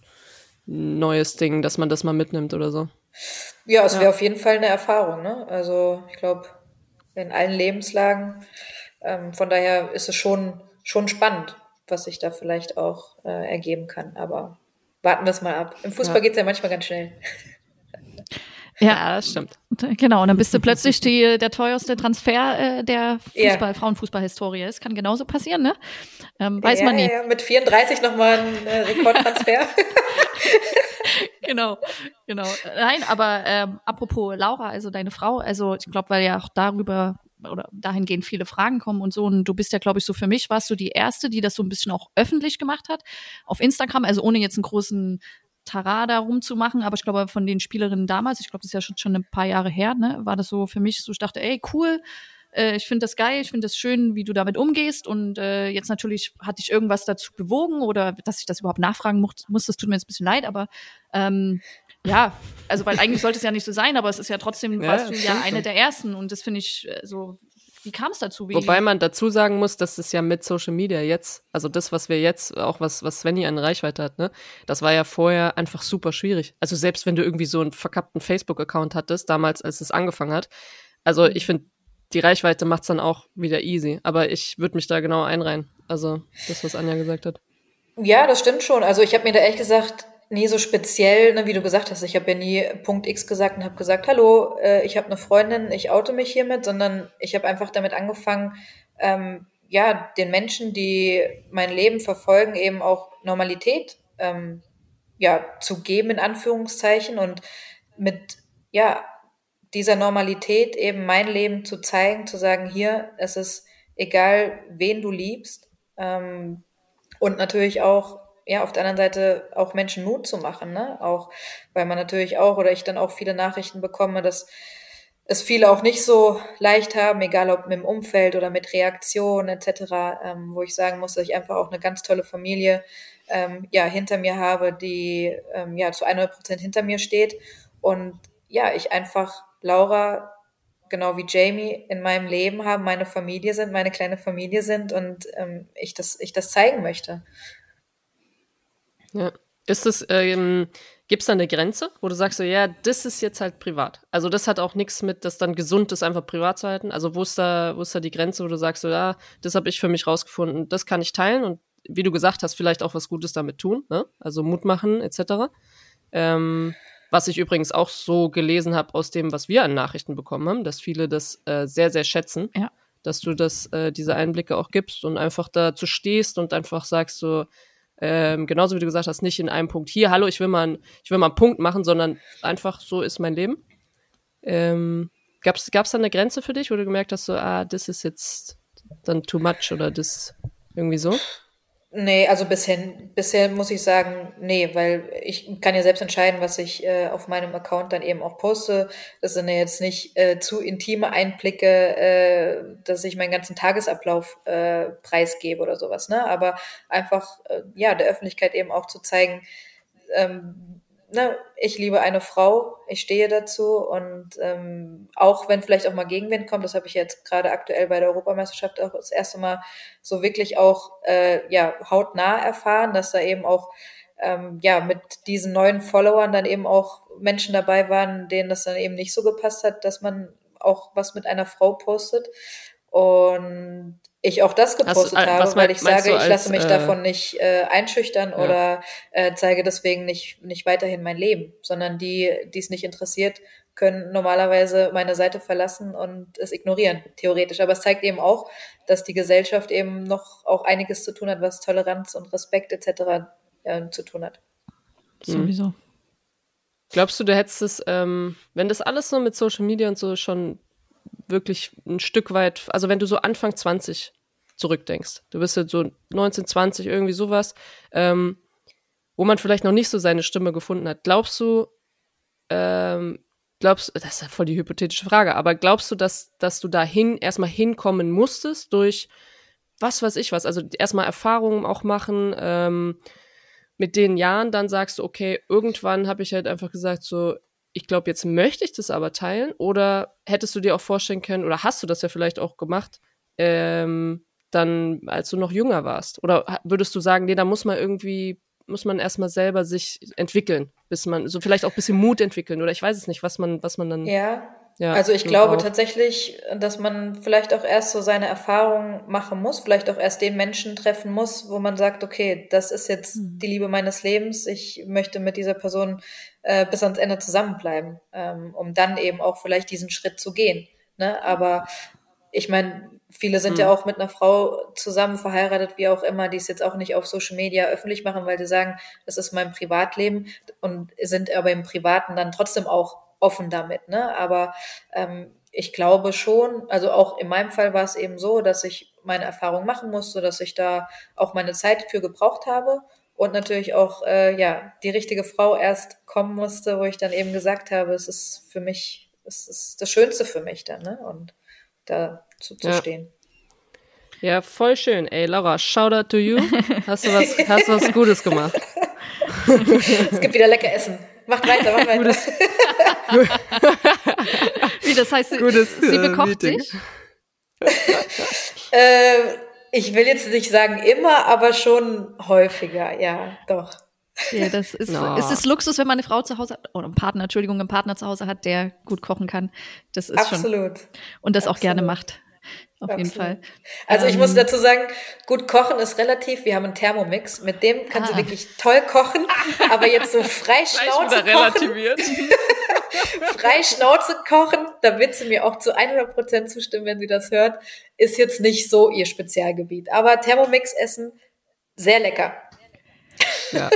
neues Ding, dass man das mal mitnimmt oder so. Ja, es ja. wäre auf jeden Fall eine Erfahrung. Ne? Also ich glaube, in allen Lebenslagen. Ähm, von daher ist es schon, schon spannend was sich da vielleicht auch äh, ergeben kann. Aber warten wir es mal ab. Im Fußball ja. geht es ja manchmal ganz schnell. Ja, das stimmt. Genau, und dann bist du plötzlich die, der teuerste Transfer äh, der Fußball, ja. Frauenfußballhistorie. Das kann genauso passieren, ne? Ähm, weiß ja, man nie. Ja, mit 34 nochmal ein äh, Rekordtransfer. genau, genau. Nein, aber ähm, apropos Laura, also deine Frau, also ich glaube, weil ja auch darüber oder dahingehend viele Fragen kommen und so. Und du bist ja, glaube ich, so für mich warst du die erste, die das so ein bisschen auch öffentlich gemacht hat auf Instagram, also ohne jetzt einen großen Tarada rumzumachen, aber ich glaube, von den Spielerinnen damals, ich glaube, das ist ja schon, schon ein paar Jahre her, ne, war das so für mich so, ich dachte, ey, cool, äh, ich finde das geil, ich finde das schön, wie du damit umgehst und äh, jetzt natürlich hatte ich irgendwas dazu bewogen oder dass ich das überhaupt nachfragen muss, muss das tut mir jetzt ein bisschen leid, aber ähm, ja, also weil eigentlich sollte es ja nicht so sein, aber es ist ja trotzdem, ja, warst du ja eine der ersten und das finde ich äh, so, wie kam es dazu? Wie, Wobei man dazu sagen muss, dass es ja mit Social Media jetzt, also das, was wir jetzt, auch was, was Svenny an Reichweite hat, ne, das war ja vorher einfach super schwierig. Also selbst wenn du irgendwie so einen verkappten Facebook-Account hattest, damals, als es angefangen hat, also ich finde, die Reichweite macht es dann auch wieder easy. Aber ich würde mich da genau einreihen. Also das, was Anja gesagt hat. Ja, das stimmt schon. Also ich habe mir da ehrlich gesagt nie so speziell, ne, wie du gesagt hast, ich habe ja nie Punkt X gesagt und habe gesagt, hallo, äh, ich habe eine Freundin, ich oute mich hiermit, sondern ich habe einfach damit angefangen, ähm, ja, den Menschen, die mein Leben verfolgen, eben auch Normalität ähm, ja, zu geben, in Anführungszeichen, und mit ja, dieser Normalität eben mein Leben zu zeigen, zu sagen, hier, es ist egal, wen du liebst, ähm, und natürlich auch ja, auf der anderen Seite auch Menschen Mut zu machen, ne? Auch, weil man natürlich auch, oder ich dann auch viele Nachrichten bekomme, dass es viele auch nicht so leicht haben, egal ob mit dem Umfeld oder mit Reaktionen etc., ähm, wo ich sagen muss, dass ich einfach auch eine ganz tolle Familie ähm, ja hinter mir habe, die ähm, ja zu 100 Prozent hinter mir steht und ja, ich einfach Laura genau wie Jamie in meinem Leben haben, meine Familie sind, meine kleine Familie sind und ähm, ich, das, ich das zeigen möchte. Ja. Ist es, ähm, gibt es da eine Grenze, wo du sagst so, ja, das ist jetzt halt privat. Also das hat auch nichts mit, das dann gesund ist, einfach privat zu halten. Also wo ist da, wo ist da die Grenze, wo du sagst so, ja, das habe ich für mich rausgefunden, das kann ich teilen und wie du gesagt hast, vielleicht auch was Gutes damit tun, ne? Also Mut machen, etc. Ähm, was ich übrigens auch so gelesen habe aus dem, was wir an Nachrichten bekommen haben, dass viele das äh, sehr, sehr schätzen. Ja. Dass du das, äh, diese Einblicke auch gibst und einfach dazu stehst und einfach sagst so, ähm, genauso wie du gesagt hast, nicht in einem Punkt hier, hallo, ich will mal, einen, ich will mal einen Punkt machen, sondern einfach so ist mein Leben. Ähm, Gab es da eine Grenze für dich, wo du gemerkt hast, so, ah, das ist jetzt dann too much oder das irgendwie so? Nee, also bisher, bisher muss ich sagen, nee, weil ich kann ja selbst entscheiden, was ich äh, auf meinem Account dann eben auch poste. Das sind ja jetzt nicht äh, zu intime Einblicke, äh, dass ich meinen ganzen Tagesablauf äh, preisgebe oder sowas, ne? Aber einfach, äh, ja, der Öffentlichkeit eben auch zu zeigen, ähm, ne, ich liebe eine Frau, ich stehe dazu und ähm, auch wenn vielleicht auch mal Gegenwind kommt, das habe ich jetzt gerade aktuell bei der Europameisterschaft auch das erste Mal so wirklich auch äh, ja hautnah erfahren, dass da eben auch ähm, ja mit diesen neuen Followern dann eben auch Menschen dabei waren, denen das dann eben nicht so gepasst hat, dass man auch was mit einer Frau postet und ich auch das gepostet Hast, habe, weil ich sage, als, ich lasse mich äh, davon nicht äh, einschüchtern ja. oder äh, zeige deswegen nicht, nicht weiterhin mein Leben, sondern die, die es nicht interessiert, können normalerweise meine Seite verlassen und es ignorieren, theoretisch. Aber es zeigt eben auch, dass die Gesellschaft eben noch auch einiges zu tun hat, was Toleranz und Respekt etc. Äh, zu tun hat. Sowieso. Glaubst du, du hättest es, ähm, wenn das alles so mit Social Media und so schon wirklich ein Stück weit, also wenn du so Anfang 20 zurückdenkst, du bist jetzt so 19, 20, irgendwie sowas, ähm, wo man vielleicht noch nicht so seine Stimme gefunden hat. Glaubst du, ähm, glaubst, das ist ja voll die hypothetische Frage, aber glaubst du, dass, dass du dahin erstmal hinkommen musstest durch was weiß ich was, also erstmal Erfahrungen auch machen, ähm, mit den Jahren dann sagst du, okay, irgendwann habe ich halt einfach gesagt, so, ich glaube, jetzt möchte ich das aber teilen. Oder hättest du dir auch vorstellen können, oder hast du das ja vielleicht auch gemacht, ähm, dann, als du noch jünger warst? Oder würdest du sagen, nee, da muss man irgendwie, muss man erstmal selber sich entwickeln, bis man, so vielleicht auch ein bisschen Mut entwickeln, oder ich weiß es nicht, was man, was man dann. Ja, ja, also ich glaube auch. tatsächlich, dass man vielleicht auch erst so seine Erfahrungen machen muss, vielleicht auch erst den Menschen treffen muss, wo man sagt, okay, das ist jetzt mhm. die Liebe meines Lebens, ich möchte mit dieser Person äh, bis ans Ende zusammenbleiben, ähm, um dann eben auch vielleicht diesen Schritt zu gehen. Ne? Aber ich meine, viele sind mhm. ja auch mit einer Frau zusammen verheiratet, wie auch immer, die es jetzt auch nicht auf Social Media öffentlich machen, weil sie sagen, das ist mein Privatleben und sind aber im Privaten dann trotzdem auch offen damit. Ne? Aber ähm, ich glaube schon, also auch in meinem Fall war es eben so, dass ich meine Erfahrung machen musste, dass ich da auch meine Zeit für gebraucht habe und natürlich auch äh, ja die richtige Frau erst kommen musste, wo ich dann eben gesagt habe, es ist für mich, es ist das Schönste für mich dann, ne? Und da zu, zu ja. stehen. Ja, voll schön. Ey, Laura, shout out to you. Hast du was, hast du was Gutes gemacht? es gibt wieder lecker Essen. Macht weiter, macht weiter. Gutes, Wie, das heißt, Gutes, sie äh, bekocht Meeting. dich? äh, ich will jetzt nicht sagen immer, aber schon häufiger, ja, doch. Ja, das ist, no. ist es Luxus, wenn man eine Frau zu Hause hat, oder einen Partner, Entschuldigung, einen Partner zu Hause hat, der gut kochen kann. Das ist Absolut. schon. Und das Absolut. auch gerne macht auf Absolut. jeden Fall. Also ich muss ähm, dazu sagen, gut kochen ist relativ. Wir haben einen Thermomix, mit dem kann ah. sie wirklich toll kochen, aber jetzt so frei Schnauze kochen. frei Schnauze kochen, da wird sie mir auch zu 100 Prozent zustimmen, wenn sie das hört, ist jetzt nicht so ihr Spezialgebiet. Aber Thermomix essen, sehr lecker. Ja.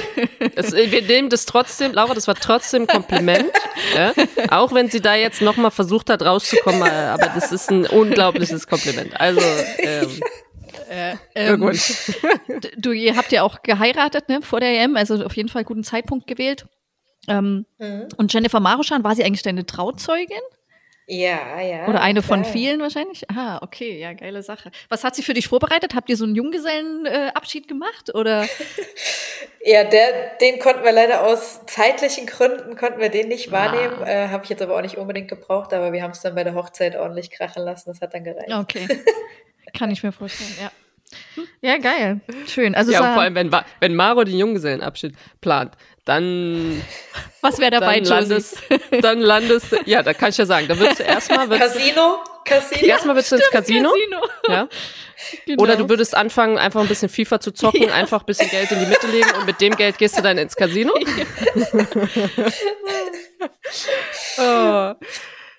Es, wir nehmen das trotzdem, Laura, das war trotzdem ein Kompliment. Ja? Auch wenn sie da jetzt nochmal versucht hat, rauszukommen, äh, aber das ist ein unglaubliches Kompliment. Also, ähm, äh, ähm, du, ihr habt ja auch geheiratet, ne, vor der EM, also auf jeden Fall guten Zeitpunkt gewählt. Ähm, mhm. Und Jennifer Maruschan, war sie eigentlich deine Trauzeugin? Ja, ja. Oder eine klar. von vielen wahrscheinlich? Ah, okay, ja, geile Sache. Was hat sie für dich vorbereitet? Habt ihr so einen Junggesellenabschied gemacht? Oder? Ja, der, den konnten wir leider aus zeitlichen Gründen konnten wir den nicht wahrnehmen. Ah. Äh, Habe ich jetzt aber auch nicht unbedingt gebraucht, aber wir haben es dann bei der Hochzeit ordentlich krachen lassen. Das hat dann gereicht. Okay. Kann ich mir vorstellen, ja. Ja, geil. Schön. Also Ja, vor allem, wenn, wenn Maro den Junggesellenabschied plant, dann, was wäre dabei, dann landest, dann landest, ja, da kann ich ja sagen, da würdest du erstmal, würdest, Casino? Casino? erstmal würdest du ins Casino, Casino. ja, Genau. oder du würdest anfangen, einfach ein bisschen FIFA zu zocken, einfach ein bisschen Geld in die Mitte legen und mit dem Geld gehst du dann ins Casino. oh.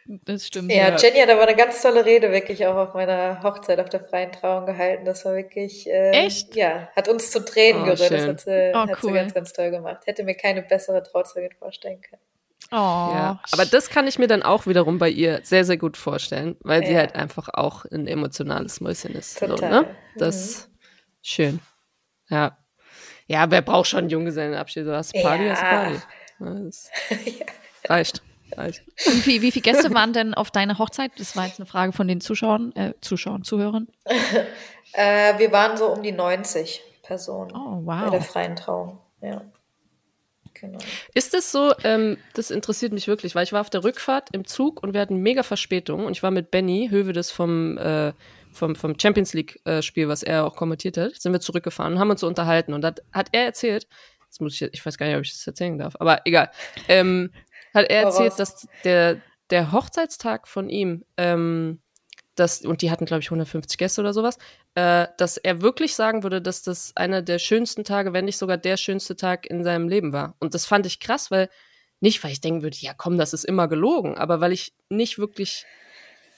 Das stimmt. Ja, Ja. Jenny hat aber eine ganz tolle Rede wirklich auch auf meiner Hochzeit auf der freien Trauung gehalten. Das war wirklich, äh, Echt? Ja, hat uns zu Tränen Oh, gerührt. Das schön. hat, sie, Oh, hat sie cool. ganz, ganz toll gemacht. Hätte mir keine bessere Trauzeugin vorstellen können. Oh. Ja, aber das kann ich mir dann auch wiederum bei ihr sehr, sehr gut vorstellen, weil sie Ja. halt einfach auch ein emotionales Mäuschen ist. So, Total. ne? Das ist schön. Ja. Ja, wer braucht schon einen Junggesellenabschied? Du hast Party, Ja. hast Party. Ja, das reicht. Reicht. Und wie, wie viele Gäste waren denn auf deiner Hochzeit? Das war jetzt eine Frage von den Zuschauern, äh, Zuschauern, Zuhörern. Äh, wir waren so um die 90 Personen Oh, bei der wow. freien Trauung. Ja. Genau. Ist es so, ähm, das interessiert mich wirklich, weil ich war auf der Rückfahrt im Zug und wir hatten mega Verspätung und ich war mit Benny Hövedes vom, äh, vom, vom Champions League-Spiel, was er auch kommentiert hat, sind wir zurückgefahren und haben uns so unterhalten und hat, hat er erzählt, das muss ich, ich weiß gar nicht, ob ich das erzählen darf, aber egal, ähm, hat er erzählt, dass der, der Hochzeitstag von ihm, ähm, das, und die hatten, glaube ich, 150 Gäste oder sowas, äh, dass er wirklich sagen würde, dass das einer der schönsten Tage, wenn nicht sogar der schönste Tag in seinem Leben war. Und das fand ich krass, weil nicht, weil ich denken würde, ja komm, das ist immer gelogen, aber weil ich nicht wirklich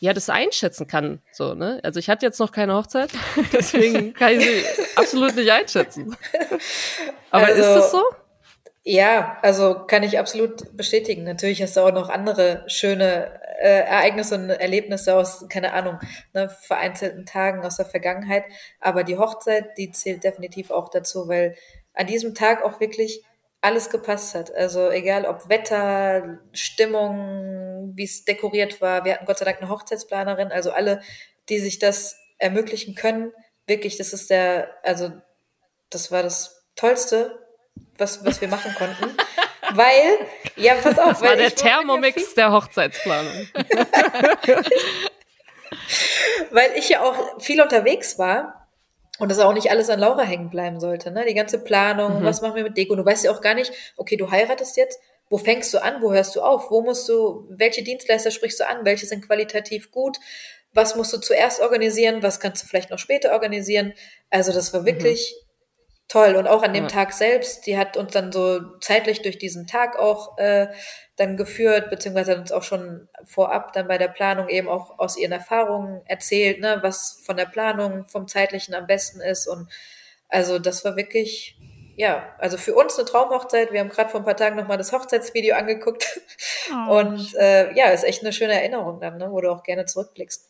ja das einschätzen kann. So, ne? Also ich hatte jetzt noch keine Hochzeit, deswegen kann ich sie absolut nicht einschätzen. Aber Also- ist das so? Ja, also kann ich absolut bestätigen. Natürlich hast du auch noch andere schöne äh, Ereignisse und Erlebnisse aus, keine Ahnung, ne, vereinzelten Tagen aus der Vergangenheit. Aber die Hochzeit, die zählt definitiv auch dazu, weil an diesem Tag auch wirklich alles gepasst hat. Also egal ob Wetter, Stimmung, wie es dekoriert war. Wir hatten Gott sei Dank eine Hochzeitsplanerin, also alle, die sich das ermöglichen können. Wirklich, das ist der, also das war das Tollste, was, was wir machen konnten. Weil, ja, pass auf, Das war der Thermomix der Hochzeitsplanung. weil ich ja auch viel unterwegs war und das auch nicht alles an Laura hängen bleiben sollte. Ne? Die ganze Planung, Mhm. was machen wir mit Deko? Du weißt ja auch gar nicht, okay, du heiratest jetzt, wo fängst du an, wo hörst du auf, wo musst du, welche Dienstleister sprichst du an, welche sind qualitativ gut, was musst du zuerst organisieren, was kannst du vielleicht noch später organisieren. Also das war wirklich toll. Und auch an dem Ja. Tag selbst, die hat uns dann so zeitlich durch diesen Tag auch äh, dann geführt, beziehungsweise hat uns auch schon vorab dann bei der Planung eben auch aus ihren Erfahrungen erzählt, ne, was von der Planung, vom zeitlichen am besten ist. Und also das war wirklich, ja, also für uns eine Traumhochzeit. Wir haben gerade vor ein paar Tagen nochmal das Hochzeitsvideo angeguckt. Oh, Und äh, ja, ist echt eine schöne Erinnerung dann, ne, wo du auch gerne zurückblickst.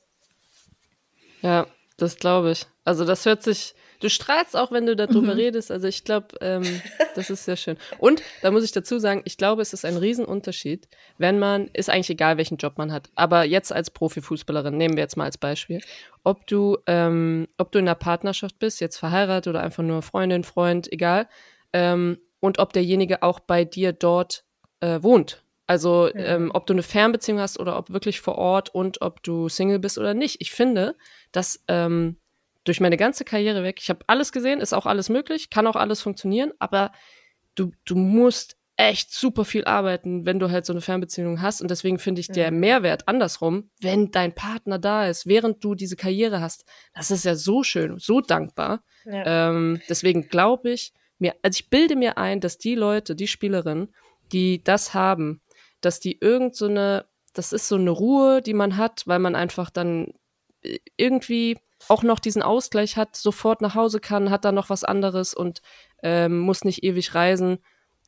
Ja, das glaube ich. Also das hört sich, du strahlst auch, wenn du darüber Mhm. redest. Also ich glaube, ähm, das ist sehr schön. Und da muss ich dazu sagen, ich glaube, es ist ein Riesenunterschied, wenn man, ist eigentlich egal, welchen Job man hat, aber jetzt als Profifußballerin, nehmen wir jetzt mal als Beispiel, ob du, ähm, ob du in einer Partnerschaft bist, jetzt verheiratet oder einfach nur Freundin, Freund, egal, ähm, und ob derjenige auch bei dir dort äh, wohnt. Also ähm, ob du eine Fernbeziehung hast oder ob wirklich vor Ort und ob du Single bist oder nicht. Ich finde, dass ähm, durch meine ganze Karriere weg, ich habe alles gesehen, ist auch alles möglich, kann auch alles funktionieren, aber du, du musst echt super viel arbeiten, wenn du halt so eine Fernbeziehung hast. Und deswegen finde ich der Mhm. Mehrwert andersrum, wenn dein Partner da ist, während du diese Karriere hast, das ist ja so schön, so dankbar. Ja. Ähm, deswegen glaube ich mir, also ich bilde mir ein, dass die Leute, die Spielerinnen, die das haben, dass die irgend so eine, das ist so eine Ruhe, die man hat, weil man einfach dann äh, irgendwie auch noch diesen Ausgleich hat, sofort nach Hause kann, hat dann noch was anderes und ähm, muss nicht ewig reisen.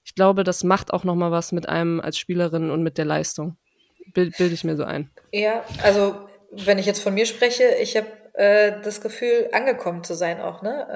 Ich glaube, das macht auch noch mal was mit einem als Spielerin und mit der Leistung. Bild, bilde ich mir so ein. Ja, also wenn ich jetzt von mir spreche, ich habe äh, das Gefühl, angekommen zu sein auch, ne?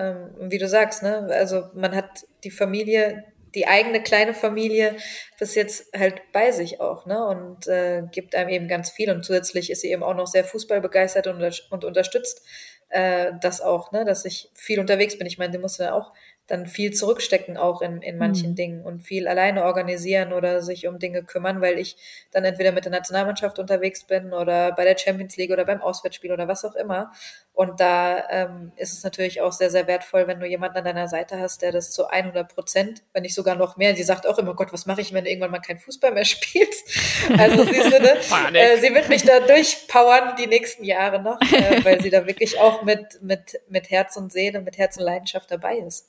Ähm, wie du sagst, ne? Also man hat die Familie, die eigene kleine Familie bis jetzt halt bei sich auch, ne? Und äh, gibt einem eben ganz viel. Und zusätzlich ist sie eben auch noch sehr fußballbegeistert und, und unterstützt äh, das auch, ne? Dass ich viel unterwegs bin. Ich meine, die musste ja auch dann viel zurückstecken auch in, in manchen mhm. Dingen und viel alleine organisieren oder sich um Dinge kümmern, weil ich dann entweder mit der Nationalmannschaft unterwegs bin oder bei der Champions League oder beim Auswärtsspiel oder was auch immer. Und da ähm, ist es natürlich auch sehr, sehr wertvoll, wenn du jemanden an deiner Seite hast, der das zu 100 Prozent, wenn nicht sogar noch mehr, sie sagt auch immer, Gott, was mache ich, wenn du irgendwann mal kein Fußball mehr spielst? Also sie, ne, äh, sie wird mich da durchpowern die nächsten Jahre noch, äh, weil sie da wirklich auch mit, mit, mit Herz und Seele, mit Herz und Leidenschaft dabei ist.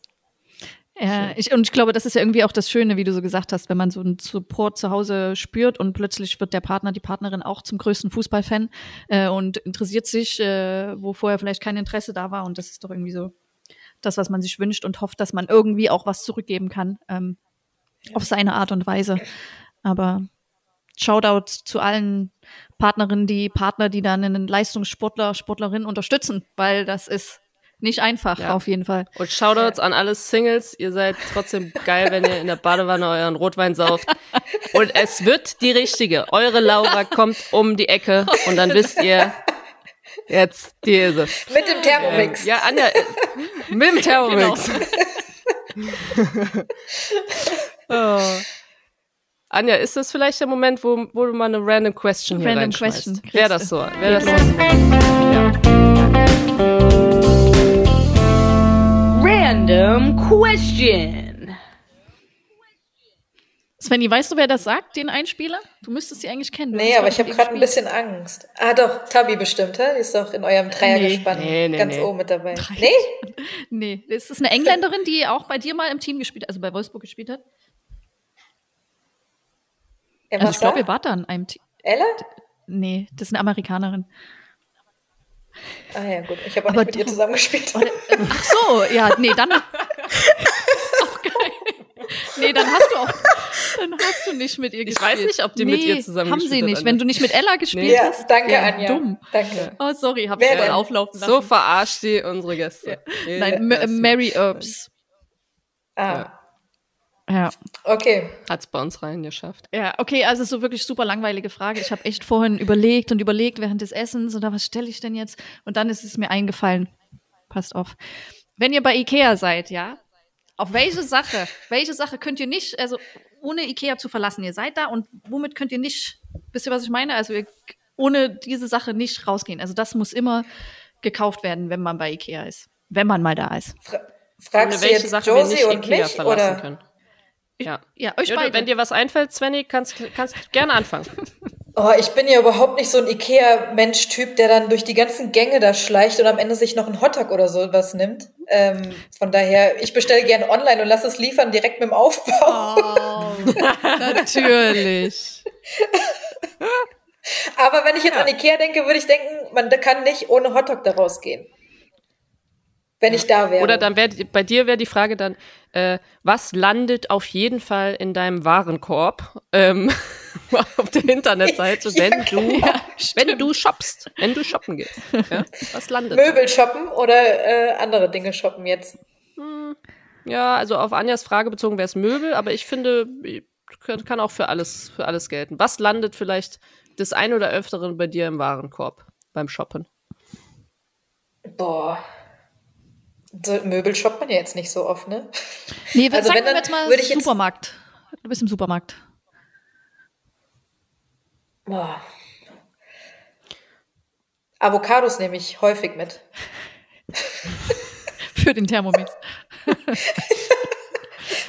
Ja, ich, und ich glaube, das ist ja irgendwie auch das Schöne, wie du so gesagt hast, wenn man so einen Support zu Hause spürt und plötzlich wird der Partner, die Partnerin auch zum größten Fußballfan äh, und interessiert sich, äh, wo vorher vielleicht kein Interesse da war. Und das ist doch irgendwie so das, was man sich wünscht und hofft, dass man irgendwie auch was zurückgeben kann, ähm, ja. auf seine Art und Weise. Aber Shoutout zu allen Partnerinnen, die Partner, die dann einen Leistungssportler, Sportlerin unterstützen, weil das ist nicht einfach, ja. auf jeden Fall. Und Shoutouts an alle Singles. Ihr seid trotzdem geil, wenn ihr in der Badewanne euren Rotwein sauft. Und es wird die richtige. Eure Laura kommt um die Ecke und dann wisst ihr, jetzt die ist es. Mit dem Thermomix. Ähm, ja, Anja, äh, mit dem Thermomix. Genau. oh. Anja, ist das vielleicht der Moment, wo, wo du mal eine random Question hier random Question. Wäre das so? Wäre das so? Ja. Random Question. Svenny, weißt du, wer das sagt, den Einspieler? Du müsstest sie eigentlich kennen. Du nee, aber ich habe gerade ein bisschen Angst. Ah, doch, Tabi bestimmt, hä? Die ist doch in eurem Dreiergespann nee, nee, ganz nee. oben mit dabei. Dreier nee? nee, das ist eine Engländerin, die auch bei dir mal im Team gespielt hat, also bei Wolfsburg gespielt hat. Emma also ich glaube, ihr wart da in einem Team. Ella? Nee, das ist eine Amerikanerin. Ah ja, gut. Ich habe auch Aber nicht mit ihr zusammengespielt. Ach so, ja, nee, dann. auch geil. Nee, dann hast du auch. Dann hast du nicht mit ihr gespielt. Ich weiß nicht, ob die nee, mit ihr zusammen haben sie nicht. Wenn du nicht mit Ella gespielt nee. hast. Ja, danke, ja, Anja. Dumm. Danke. Oh, sorry, hab ich mal auflaufen lassen. So verarscht sie unsere Gäste. Ja. Nein, Mary Herbs. Ah. Ja. Okay. Hat's bei uns reingeschafft. Ja, okay, also so wirklich super langweilige Frage. Ich habe echt vorhin überlegt und überlegt während des Essens oder was stelle ich denn jetzt? Und dann ist es mir eingefallen. Passt auf. Wenn ihr bei Ikea seid, ja, auf welche Sache, welche Sache könnt ihr nicht, also ohne Ikea zu verlassen, ihr seid da und womit könnt ihr nicht, wisst ihr, was ich meine? Also ihr, ohne diese Sache nicht rausgehen. Also das muss immer gekauft werden, wenn man bei Ikea ist. Wenn man mal da ist. Fra fragst du jetzt Sache Josie und Ikea mich, oder? Können. Ja. ja, euch beide. Wenn dir was einfällt, Svenny, kannst, kannst gerne anfangen. Oh, ich bin ja überhaupt nicht so ein Ikea-Mensch-Typ, der dann durch die ganzen Gänge da schleicht und am Ende sich noch einen Hotdog oder so was nimmt. Ähm, von daher, ich bestelle gerne online und lasse es liefern direkt mit dem Aufbau. Oh, natürlich. Aber wenn ich jetzt ja. an Ikea denke, würde ich denken, man kann nicht ohne Hotdog daraus gehen wenn ich da wäre. Oder dann wäre bei dir wäre die Frage dann, äh, was landet auf jeden Fall in deinem Warenkorb ähm, auf der Internetseite, wenn ja, du ja, wenn du shoppst, wenn du shoppen gehst. Ja? Was landet? Möbel da? shoppen oder äh, andere Dinge shoppen jetzt? Hm, ja, also auf Anjas Frage bezogen wäre es Möbel, aber ich finde, kann auch für alles für alles gelten. Was landet vielleicht das ein oder öfteren bei dir im Warenkorb beim Shoppen? Boah. So, Möbel shoppt man ja jetzt nicht so oft, ne? Nee, wir also sagen jetzt mal würde ich Supermarkt. Du bist im Supermarkt. Boah. Avocados nehme ich häufig mit. Für den Thermomix.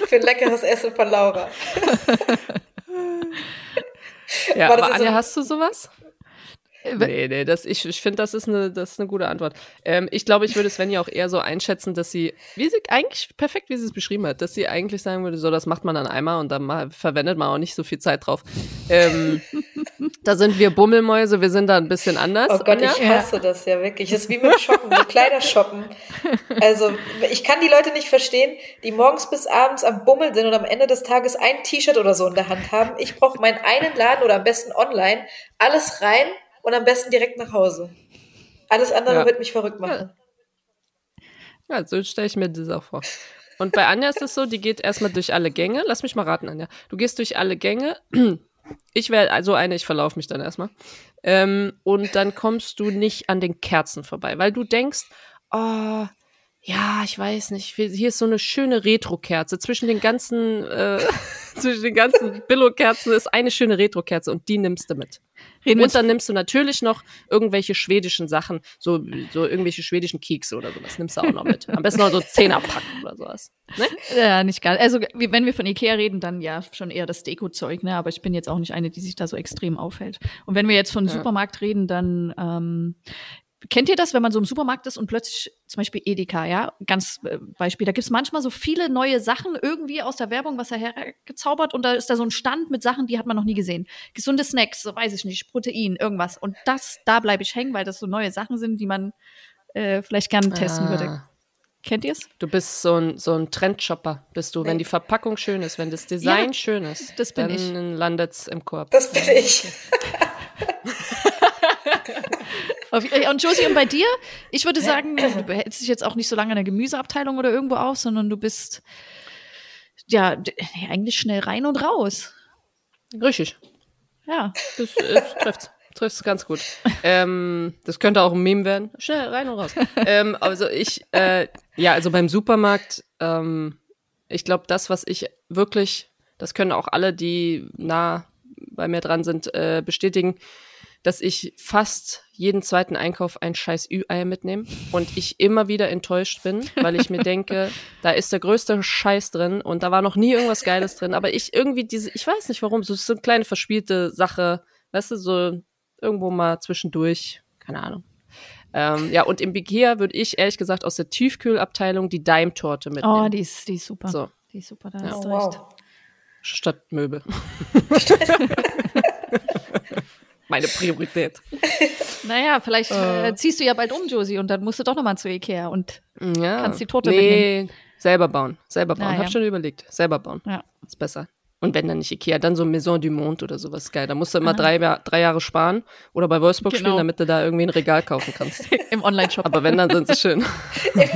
Für ein leckeres Essen von Laura. ja, aber Anja, so hast du sowas? Äh, nee, nee, das, ich, ich finde, das, ist eine, das ist eine gute Antwort. Ähm, ich glaube, ich würde Svenja auch eher so einschätzen, dass sie, wie sie eigentlich perfekt, wie sie es beschrieben hat, dass sie eigentlich sagen würde, so, das macht man dann einmal und dann mal, verwendet man auch nicht so viel Zeit drauf. Ähm, da sind wir Bummelmäuse, wir sind da ein bisschen anders. Oh Gott, ich hasse ja. das ja wirklich. Das ist wie mit dem Shoppen, mit Kleidershoppen. Also, ich kann die Leute nicht verstehen, die morgens bis abends am Bummel sind und am Ende des Tages ein T-Shirt oder so in der Hand haben. Ich brauche meinen einen Laden oder am besten online, alles rein, und am besten direkt nach Hause. Alles andere ja. wird mich verrückt machen. Ja, so stelle ich mir das auch vor. Und bei Anja ist es so, die geht erstmal durch alle Gänge. Lass mich mal raten, Anja. Du gehst durch alle Gänge. Ich wäre also eine, ich verlaufe mich dann erstmal. Ähm, und dann kommst du nicht an den Kerzen vorbei, weil du denkst, oh, ja, ich weiß nicht, hier ist so eine schöne Retro-Kerze. Zwischen den ganzen, äh, zwischen den ganzen Billo-Kerzen ist eine schöne Retro-Kerze und die nimmst du mit. Reden und dann nimmst du natürlich noch irgendwelche schwedischen Sachen, so, so irgendwelche schwedischen Kekse oder sowas, nimmst du auch noch mit. Am besten noch so Zehner packen oder sowas. Ne? Ja, nicht gar. Also, wenn wir von Ikea reden, dann ja schon eher das Deko-Zeug, ne? Aber ich bin jetzt auch nicht eine, die sich da so extrem aufhält. Und wenn wir jetzt von ja. Supermarkt reden, dann ähm, Kennt ihr das, wenn man so im Supermarkt ist und plötzlich zum Beispiel Edeka, ja, ganz äh, Beispiel, da gibt es manchmal so viele neue Sachen irgendwie aus der Werbung, was er hergezaubert und da ist da so ein Stand mit Sachen, die hat man noch nie gesehen. Gesunde Snacks, so weiß ich nicht, Protein, irgendwas. Und das, da bleibe ich hängen, weil das so neue Sachen sind, die man äh, vielleicht gerne testen ah. würde. Kennt ihr es? Du bist so ein, so ein Trendshopper, bist du. Nee. Wenn die Verpackung schön ist, wenn das Design ja, schön ist, das bin dann ich. landet's im Korb. Das bin ich. und Josie, und bei dir? Ich würde sagen, du behältst dich jetzt auch nicht so lange in der Gemüseabteilung oder irgendwo auf, sondern du bist ja eigentlich schnell rein und raus. Richtig. Ja. Das, das trifft trifft ganz gut. ähm, das könnte auch ein Meme werden. Schnell rein und raus. ähm, also ich, äh, ja, also beim Supermarkt, ähm, ich glaube, das, was ich wirklich, das können auch alle, die nah bei mir dran sind, äh, bestätigen dass ich fast jeden zweiten Einkauf ein scheiß Ü-Ei mitnehme und ich immer wieder enttäuscht bin, weil ich mir denke, da ist der größte Scheiß drin und da war noch nie irgendwas Geiles drin, aber ich irgendwie diese, ich weiß nicht warum, so, so eine kleine verspielte Sache, weißt du, so irgendwo mal zwischendurch, keine Ahnung. Ähm, ja, und im Ikea würde ich ehrlich gesagt aus der Tiefkühlabteilung die Daim-Torte mitnehmen. Oh, die ist, die ist super. So. Die ist super, da ja. hast du oh, recht. Statt Möbel. meine Priorität. naja, vielleicht äh, äh, ziehst du ja bald um, Josie, und dann musst du doch nochmal zu Ikea und ja. kannst die Torte nee, mitnehmen. selber bauen. Selber bauen. Ah, Hab ja. schon überlegt. Selber bauen. Ja. Ist besser. Und wenn dann nicht Ikea, dann so Maison du Monde oder sowas. Geil. Da musst du immer drei, drei Jahre sparen oder bei Wolfsburg genau. spielen, damit du da irgendwie ein Regal kaufen kannst. Im Online-Shop. Aber wenn, dann sind sie schön.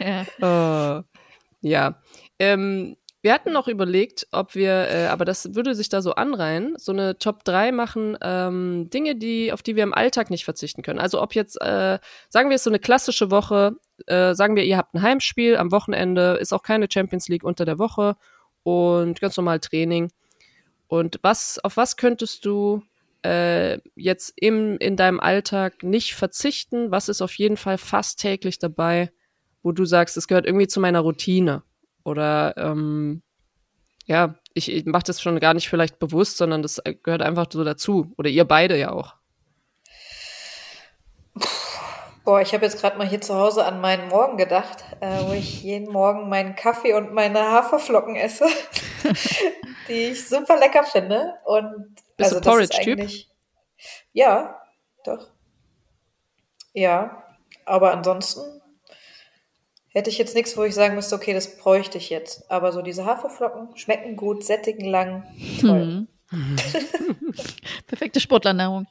ja. Oh. ja. Ähm, wir hatten noch überlegt, ob wir, äh, aber das würde sich da so anreihen, so eine Top 3 machen, ähm, Dinge, die, auf die wir im Alltag nicht verzichten können. Also ob jetzt, äh, sagen wir es so eine klassische Woche, äh, sagen wir, ihr habt ein Heimspiel am Wochenende, ist auch keine Champions League unter der Woche und ganz normal Training. Und was, auf was könntest du äh, jetzt im, in deinem Alltag nicht verzichten? Was ist auf jeden Fall fast täglich dabei, wo du sagst, es gehört irgendwie zu meiner Routine? Oder ähm, ja, ich, ich mache das schon gar nicht vielleicht bewusst, sondern das gehört einfach so dazu. Oder ihr beide ja auch. Boah, ich habe jetzt gerade mal hier zu Hause an meinen Morgen gedacht, äh, wo ich jeden Morgen meinen Kaffee und meine Haferflocken esse, die ich super lecker finde. Und Bist also, du Porridge-Typ? Ja, doch. Ja, aber ansonsten hätte ich jetzt nichts, wo ich sagen müsste, okay, das bräuchte ich jetzt. Aber so diese Haferflocken schmecken gut, sättigen lang, toll. Mhm. Perfekte Sportlernahrung.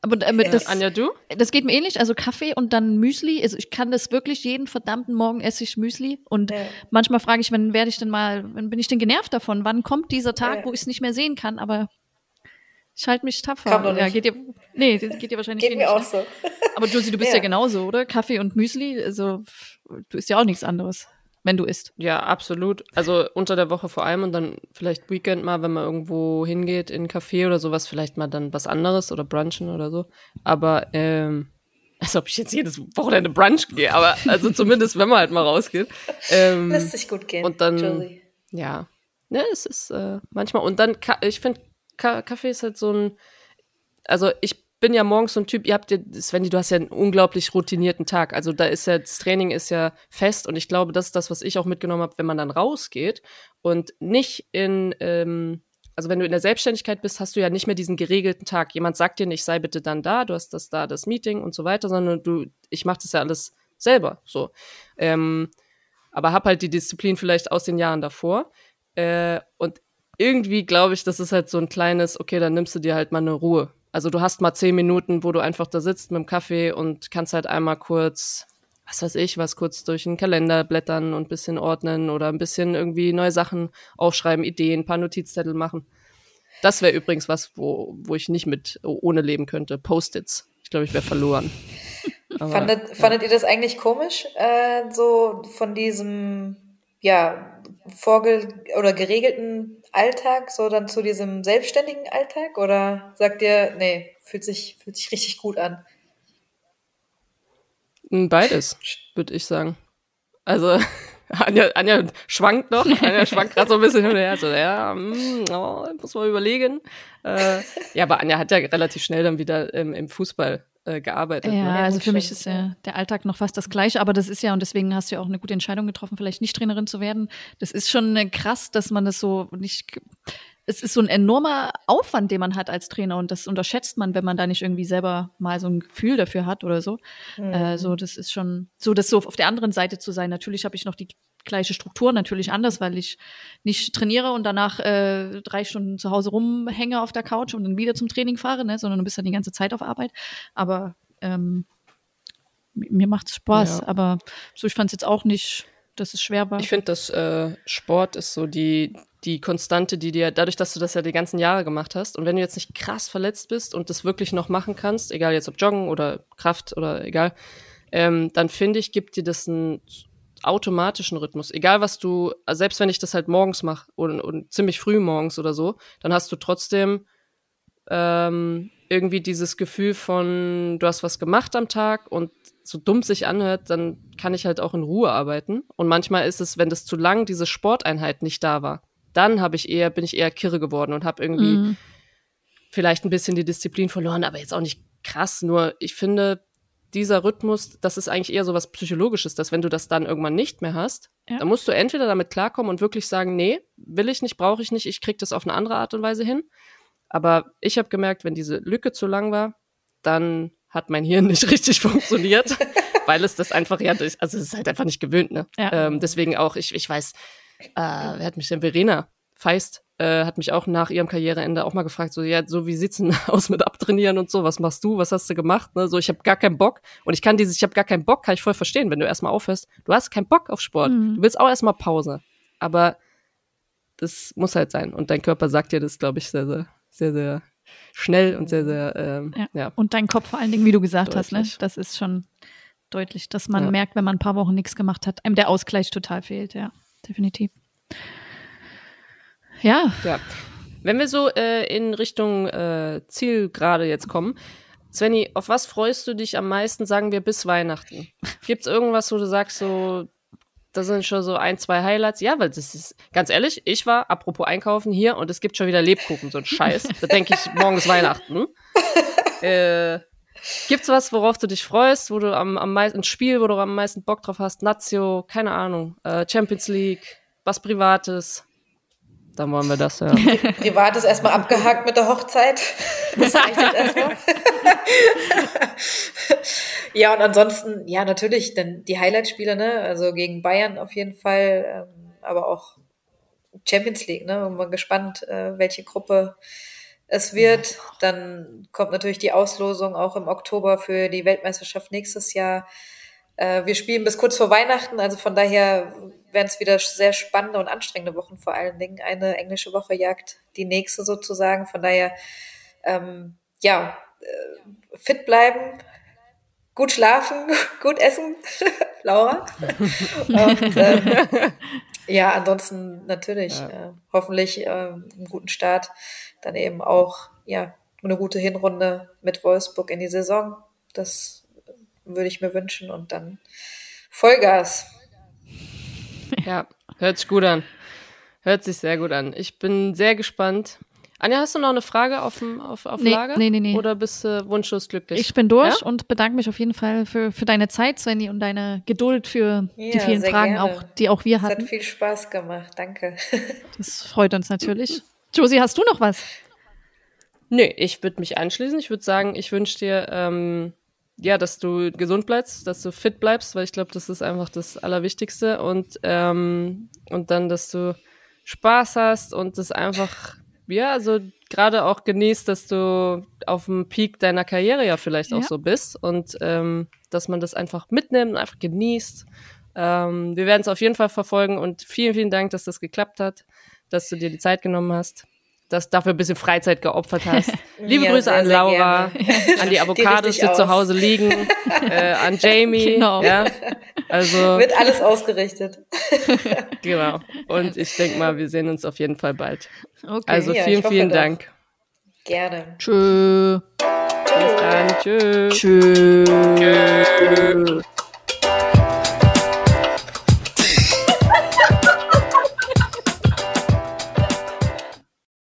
Aber äh, ja. das, Anja, du? Das geht mir ähnlich. Also Kaffee und dann Müsli. Also ich kann das wirklich jeden verdammten Morgen esse ich Müsli. Und ja. manchmal frage ich, wann werde ich denn mal, wann bin ich denn genervt davon? Wann kommt dieser Tag, ja. wo ich es nicht mehr sehen kann? Aber ich halte mich tapfer. Kann doch ja, geht dir, nee, geht dir wahrscheinlich geht mir auch so. Aber Josie, du bist ja. ja genauso, oder? Kaffee und Müsli, also du isst ja auch nichts anderes, wenn du isst. Ja, absolut. Also unter der Woche vor allem und dann vielleicht Weekend mal, wenn man irgendwo hingeht in ein Café oder sowas, vielleicht mal dann was anderes oder brunchen oder so. Aber ähm, als ob ich jetzt jedes Wochenende Brunch gehe, aber also zumindest, wenn man halt mal rausgeht. Ähm, Lässt sich gut gehen. Und dann, Josie. ja, ne, es ist äh, manchmal, und dann, ich finde, Kaffee ist halt so ein, also ich bin ja morgens so ein Typ, ihr habt ja, Svenny, du hast ja einen unglaublich routinierten Tag. Also da ist ja, das Training ist ja fest und ich glaube, das ist das, was ich auch mitgenommen habe, wenn man dann rausgeht und nicht in, ähm, also wenn du in der Selbstständigkeit bist, hast du ja nicht mehr diesen geregelten Tag. Jemand sagt dir nicht, sei bitte dann da, du hast das da, das Meeting und so weiter, sondern du, ich mache das ja alles selber so. Ähm, aber hab halt die Disziplin vielleicht aus den Jahren davor. Äh, und irgendwie glaube ich, das ist halt so ein kleines, okay, dann nimmst du dir halt mal eine Ruhe. Also du hast mal zehn Minuten, wo du einfach da sitzt mit dem Kaffee und kannst halt einmal kurz was weiß ich, was kurz durch den Kalender blättern und ein bisschen ordnen oder ein bisschen irgendwie neue Sachen aufschreiben, Ideen, ein paar Notizzettel machen. Das wäre übrigens was, wo, wo ich nicht mit ohne leben könnte. Post-its. Ich glaube, ich wäre verloren. Aber, fandet, ja. fandet ihr das eigentlich komisch, äh, so von diesem ja vorge oder geregelten Alltag, so dann zu diesem selbstständigen Alltag? Oder sagt ihr, nee, fühlt sich, fühlt sich richtig gut an? Hm, beides, würde ich sagen. Also, Anja, Anja schwankt noch. Anja schwankt gerade so ein bisschen hin und her. So, ja, mm, oh, muss man überlegen. Äh, ja, aber Anja hat ja relativ schnell dann wieder ähm, im Fußball äh, gearbeitet. Ja, ne? also für mich ist ja der Alltag noch fast das Gleiche, aber das ist ja, und deswegen hast du ja auch eine gute Entscheidung getroffen, vielleicht nicht Trainerin zu werden. Das ist schon äh, krass, dass man das so nicht es ist so ein enormer Aufwand, den man hat als Trainer und das unterschätzt man, wenn man da nicht irgendwie selber mal so ein Gefühl dafür hat oder so. Mhm. Äh, so, das ist schon so, das so auf der anderen Seite zu sein. Natürlich habe ich noch die gleiche Struktur, natürlich anders, weil ich nicht trainiere und danach äh, drei Stunden zu Hause rumhänge auf der Couch und dann wieder zum Training fahre, ne, sondern du bist dann die ganze Zeit auf Arbeit. Aber ähm, mir macht's Spaß. Ja. Aber so, ich fand es jetzt auch nicht, dass es schwer war. Ich finde, dass äh, Sport ist so die die Konstante, die dir, dadurch, dass du das ja die ganzen Jahre gemacht hast und wenn du jetzt nicht krass verletzt bist und das wirklich noch machen kannst, egal jetzt ob Joggen oder Kraft oder egal, ähm, dann finde ich, gibt dir das einen automatischen Rhythmus. Egal was du, selbst wenn ich das halt morgens mache und, und ziemlich früh morgens oder so, dann hast du trotzdem ähm, irgendwie dieses Gefühl von, du hast was gemacht am Tag und so dumm sich anhört, dann kann ich halt auch in Ruhe arbeiten. Und manchmal ist es, wenn das zu lang diese Sporteinheit nicht da war, dann habe ich eher, bin ich eher kirre geworden und habe irgendwie mhm. vielleicht ein bisschen die Disziplin verloren, aber jetzt auch nicht krass. Nur ich finde, dieser Rhythmus, das ist eigentlich eher so was Psychologisches, dass wenn du das dann irgendwann nicht mehr hast, ja. dann musst du entweder damit klarkommen und wirklich sagen, nee, will ich nicht, brauche ich nicht, ich krieg das auf eine andere Art und Weise hin. Aber ich habe gemerkt, wenn diese Lücke zu lang war, dann hat mein Hirn nicht richtig funktioniert, weil es das einfach, ja, also es ist halt einfach nicht gewöhnt, ne? Ja. Ähm, deswegen auch, ich, ich weiß, äh, wer hat mich denn? Verena Feist äh, hat mich auch nach ihrem Karriereende auch mal gefragt, so, ja, so wie sieht's denn aus mit Abtrainieren und so, was machst du, was hast du gemacht, ne? So, ich habe gar keinen Bock und ich kann dieses, ich habe gar keinen Bock, kann ich voll verstehen, wenn du erstmal aufhörst, du hast keinen Bock auf Sport, mhm. du willst auch erstmal Pause, aber das muss halt sein und dein Körper sagt dir das, glaube ich, sehr, sehr, sehr, sehr schnell und sehr, sehr, ähm, ja. ja. Und dein Kopf vor allen Dingen, wie du gesagt deutlich. hast, ne? Das ist schon deutlich, dass man ja. merkt, wenn man ein paar Wochen nichts gemacht hat, einem der Ausgleich total fehlt, ja definitiv. Ja. Ja. Wenn wir so äh, in Richtung äh, Zielgerade jetzt kommen, Svenny, auf was freust du dich am meisten, sagen wir, bis Weihnachten? Gibt es irgendwas, wo du sagst, so, da sind schon so ein, zwei Highlights? Ja, weil das ist, ganz ehrlich, ich war, apropos Einkaufen, hier und es gibt schon wieder Lebkuchen, so ein Scheiß. da denke ich, morgen ist Weihnachten. äh, Gibt's was, worauf du dich freust, wo du am, am meisten, ein Spiel, wo du am meisten Bock drauf hast? Nazio, keine Ahnung, äh, Champions League, was Privates? Dann wollen wir das, ja. Privates erstmal abgehakt mit der Hochzeit. Das reicht jetzt erstmal. ja, und ansonsten, ja, natürlich, dann die Highlight-Spiele, ne? Also gegen Bayern auf jeden Fall, ähm, aber auch Champions League, ne? Und mal gespannt, äh, welche Gruppe es wird. Dann kommt natürlich die Auslosung auch im Oktober für die Weltmeisterschaft nächstes Jahr. Äh, wir spielen bis kurz vor Weihnachten, also von daher werden es wieder sehr spannende und anstrengende Wochen vor allen Dingen. Eine englische Woche jagt die nächste sozusagen. Von daher, ähm, ja, äh, fit bleiben, gut schlafen, gut essen, Laura. und, ähm, ja, ansonsten natürlich ja. Äh, hoffentlich äh, einen guten Start dann eben auch ja eine gute Hinrunde mit Wolfsburg in die Saison. Das würde ich mir wünschen und dann Vollgas. Ja, hört sich gut an. Hört sich sehr gut an. Ich bin sehr gespannt. Anja, hast du noch eine Frage auf, auf, auf nee, Lager? Nee, nee, nee. Oder bist du wunschlos glücklich? Ich bin durch ja? und bedanke mich auf jeden Fall für, für deine Zeit, Svenny, und deine Geduld für ja, die vielen Fragen, auch, die auch wir hatten. Es hat viel Spaß gemacht. Danke. Das freut uns natürlich. Josie, hast du noch was? Nö, ich würde mich anschließen. Ich würde sagen, ich wünsche dir, ähm, ja, dass du gesund bleibst, dass du fit bleibst, weil ich glaube, das ist einfach das Allerwichtigste. Und, ähm, und dann, dass du Spaß hast und das einfach ja, also gerade auch genießt, dass du auf dem Peak deiner Karriere ja vielleicht auch Ja. so bist und ähm, dass man das einfach mitnimmt und einfach genießt. Ähm, wir werden es auf jeden Fall verfolgen und vielen, vielen Dank, dass das geklappt hat, dass du dir die Zeit genommen hast, dass dafür ein bisschen Freizeit geopfert hast. Liebe Ja, Grüße sehr, an Laura, an die Avocados, richtig die zu aus. Hause liegen, äh, an Jamie, Genau. ja, also Wird alles ausgerichtet. genau. Und ich denke mal, wir sehen uns auf jeden Fall bald. Okay. Also Ja, vielen, hoffe vielen doch. Dank. Gerne. Tschö. Bis dann. Tschüss. Tschö.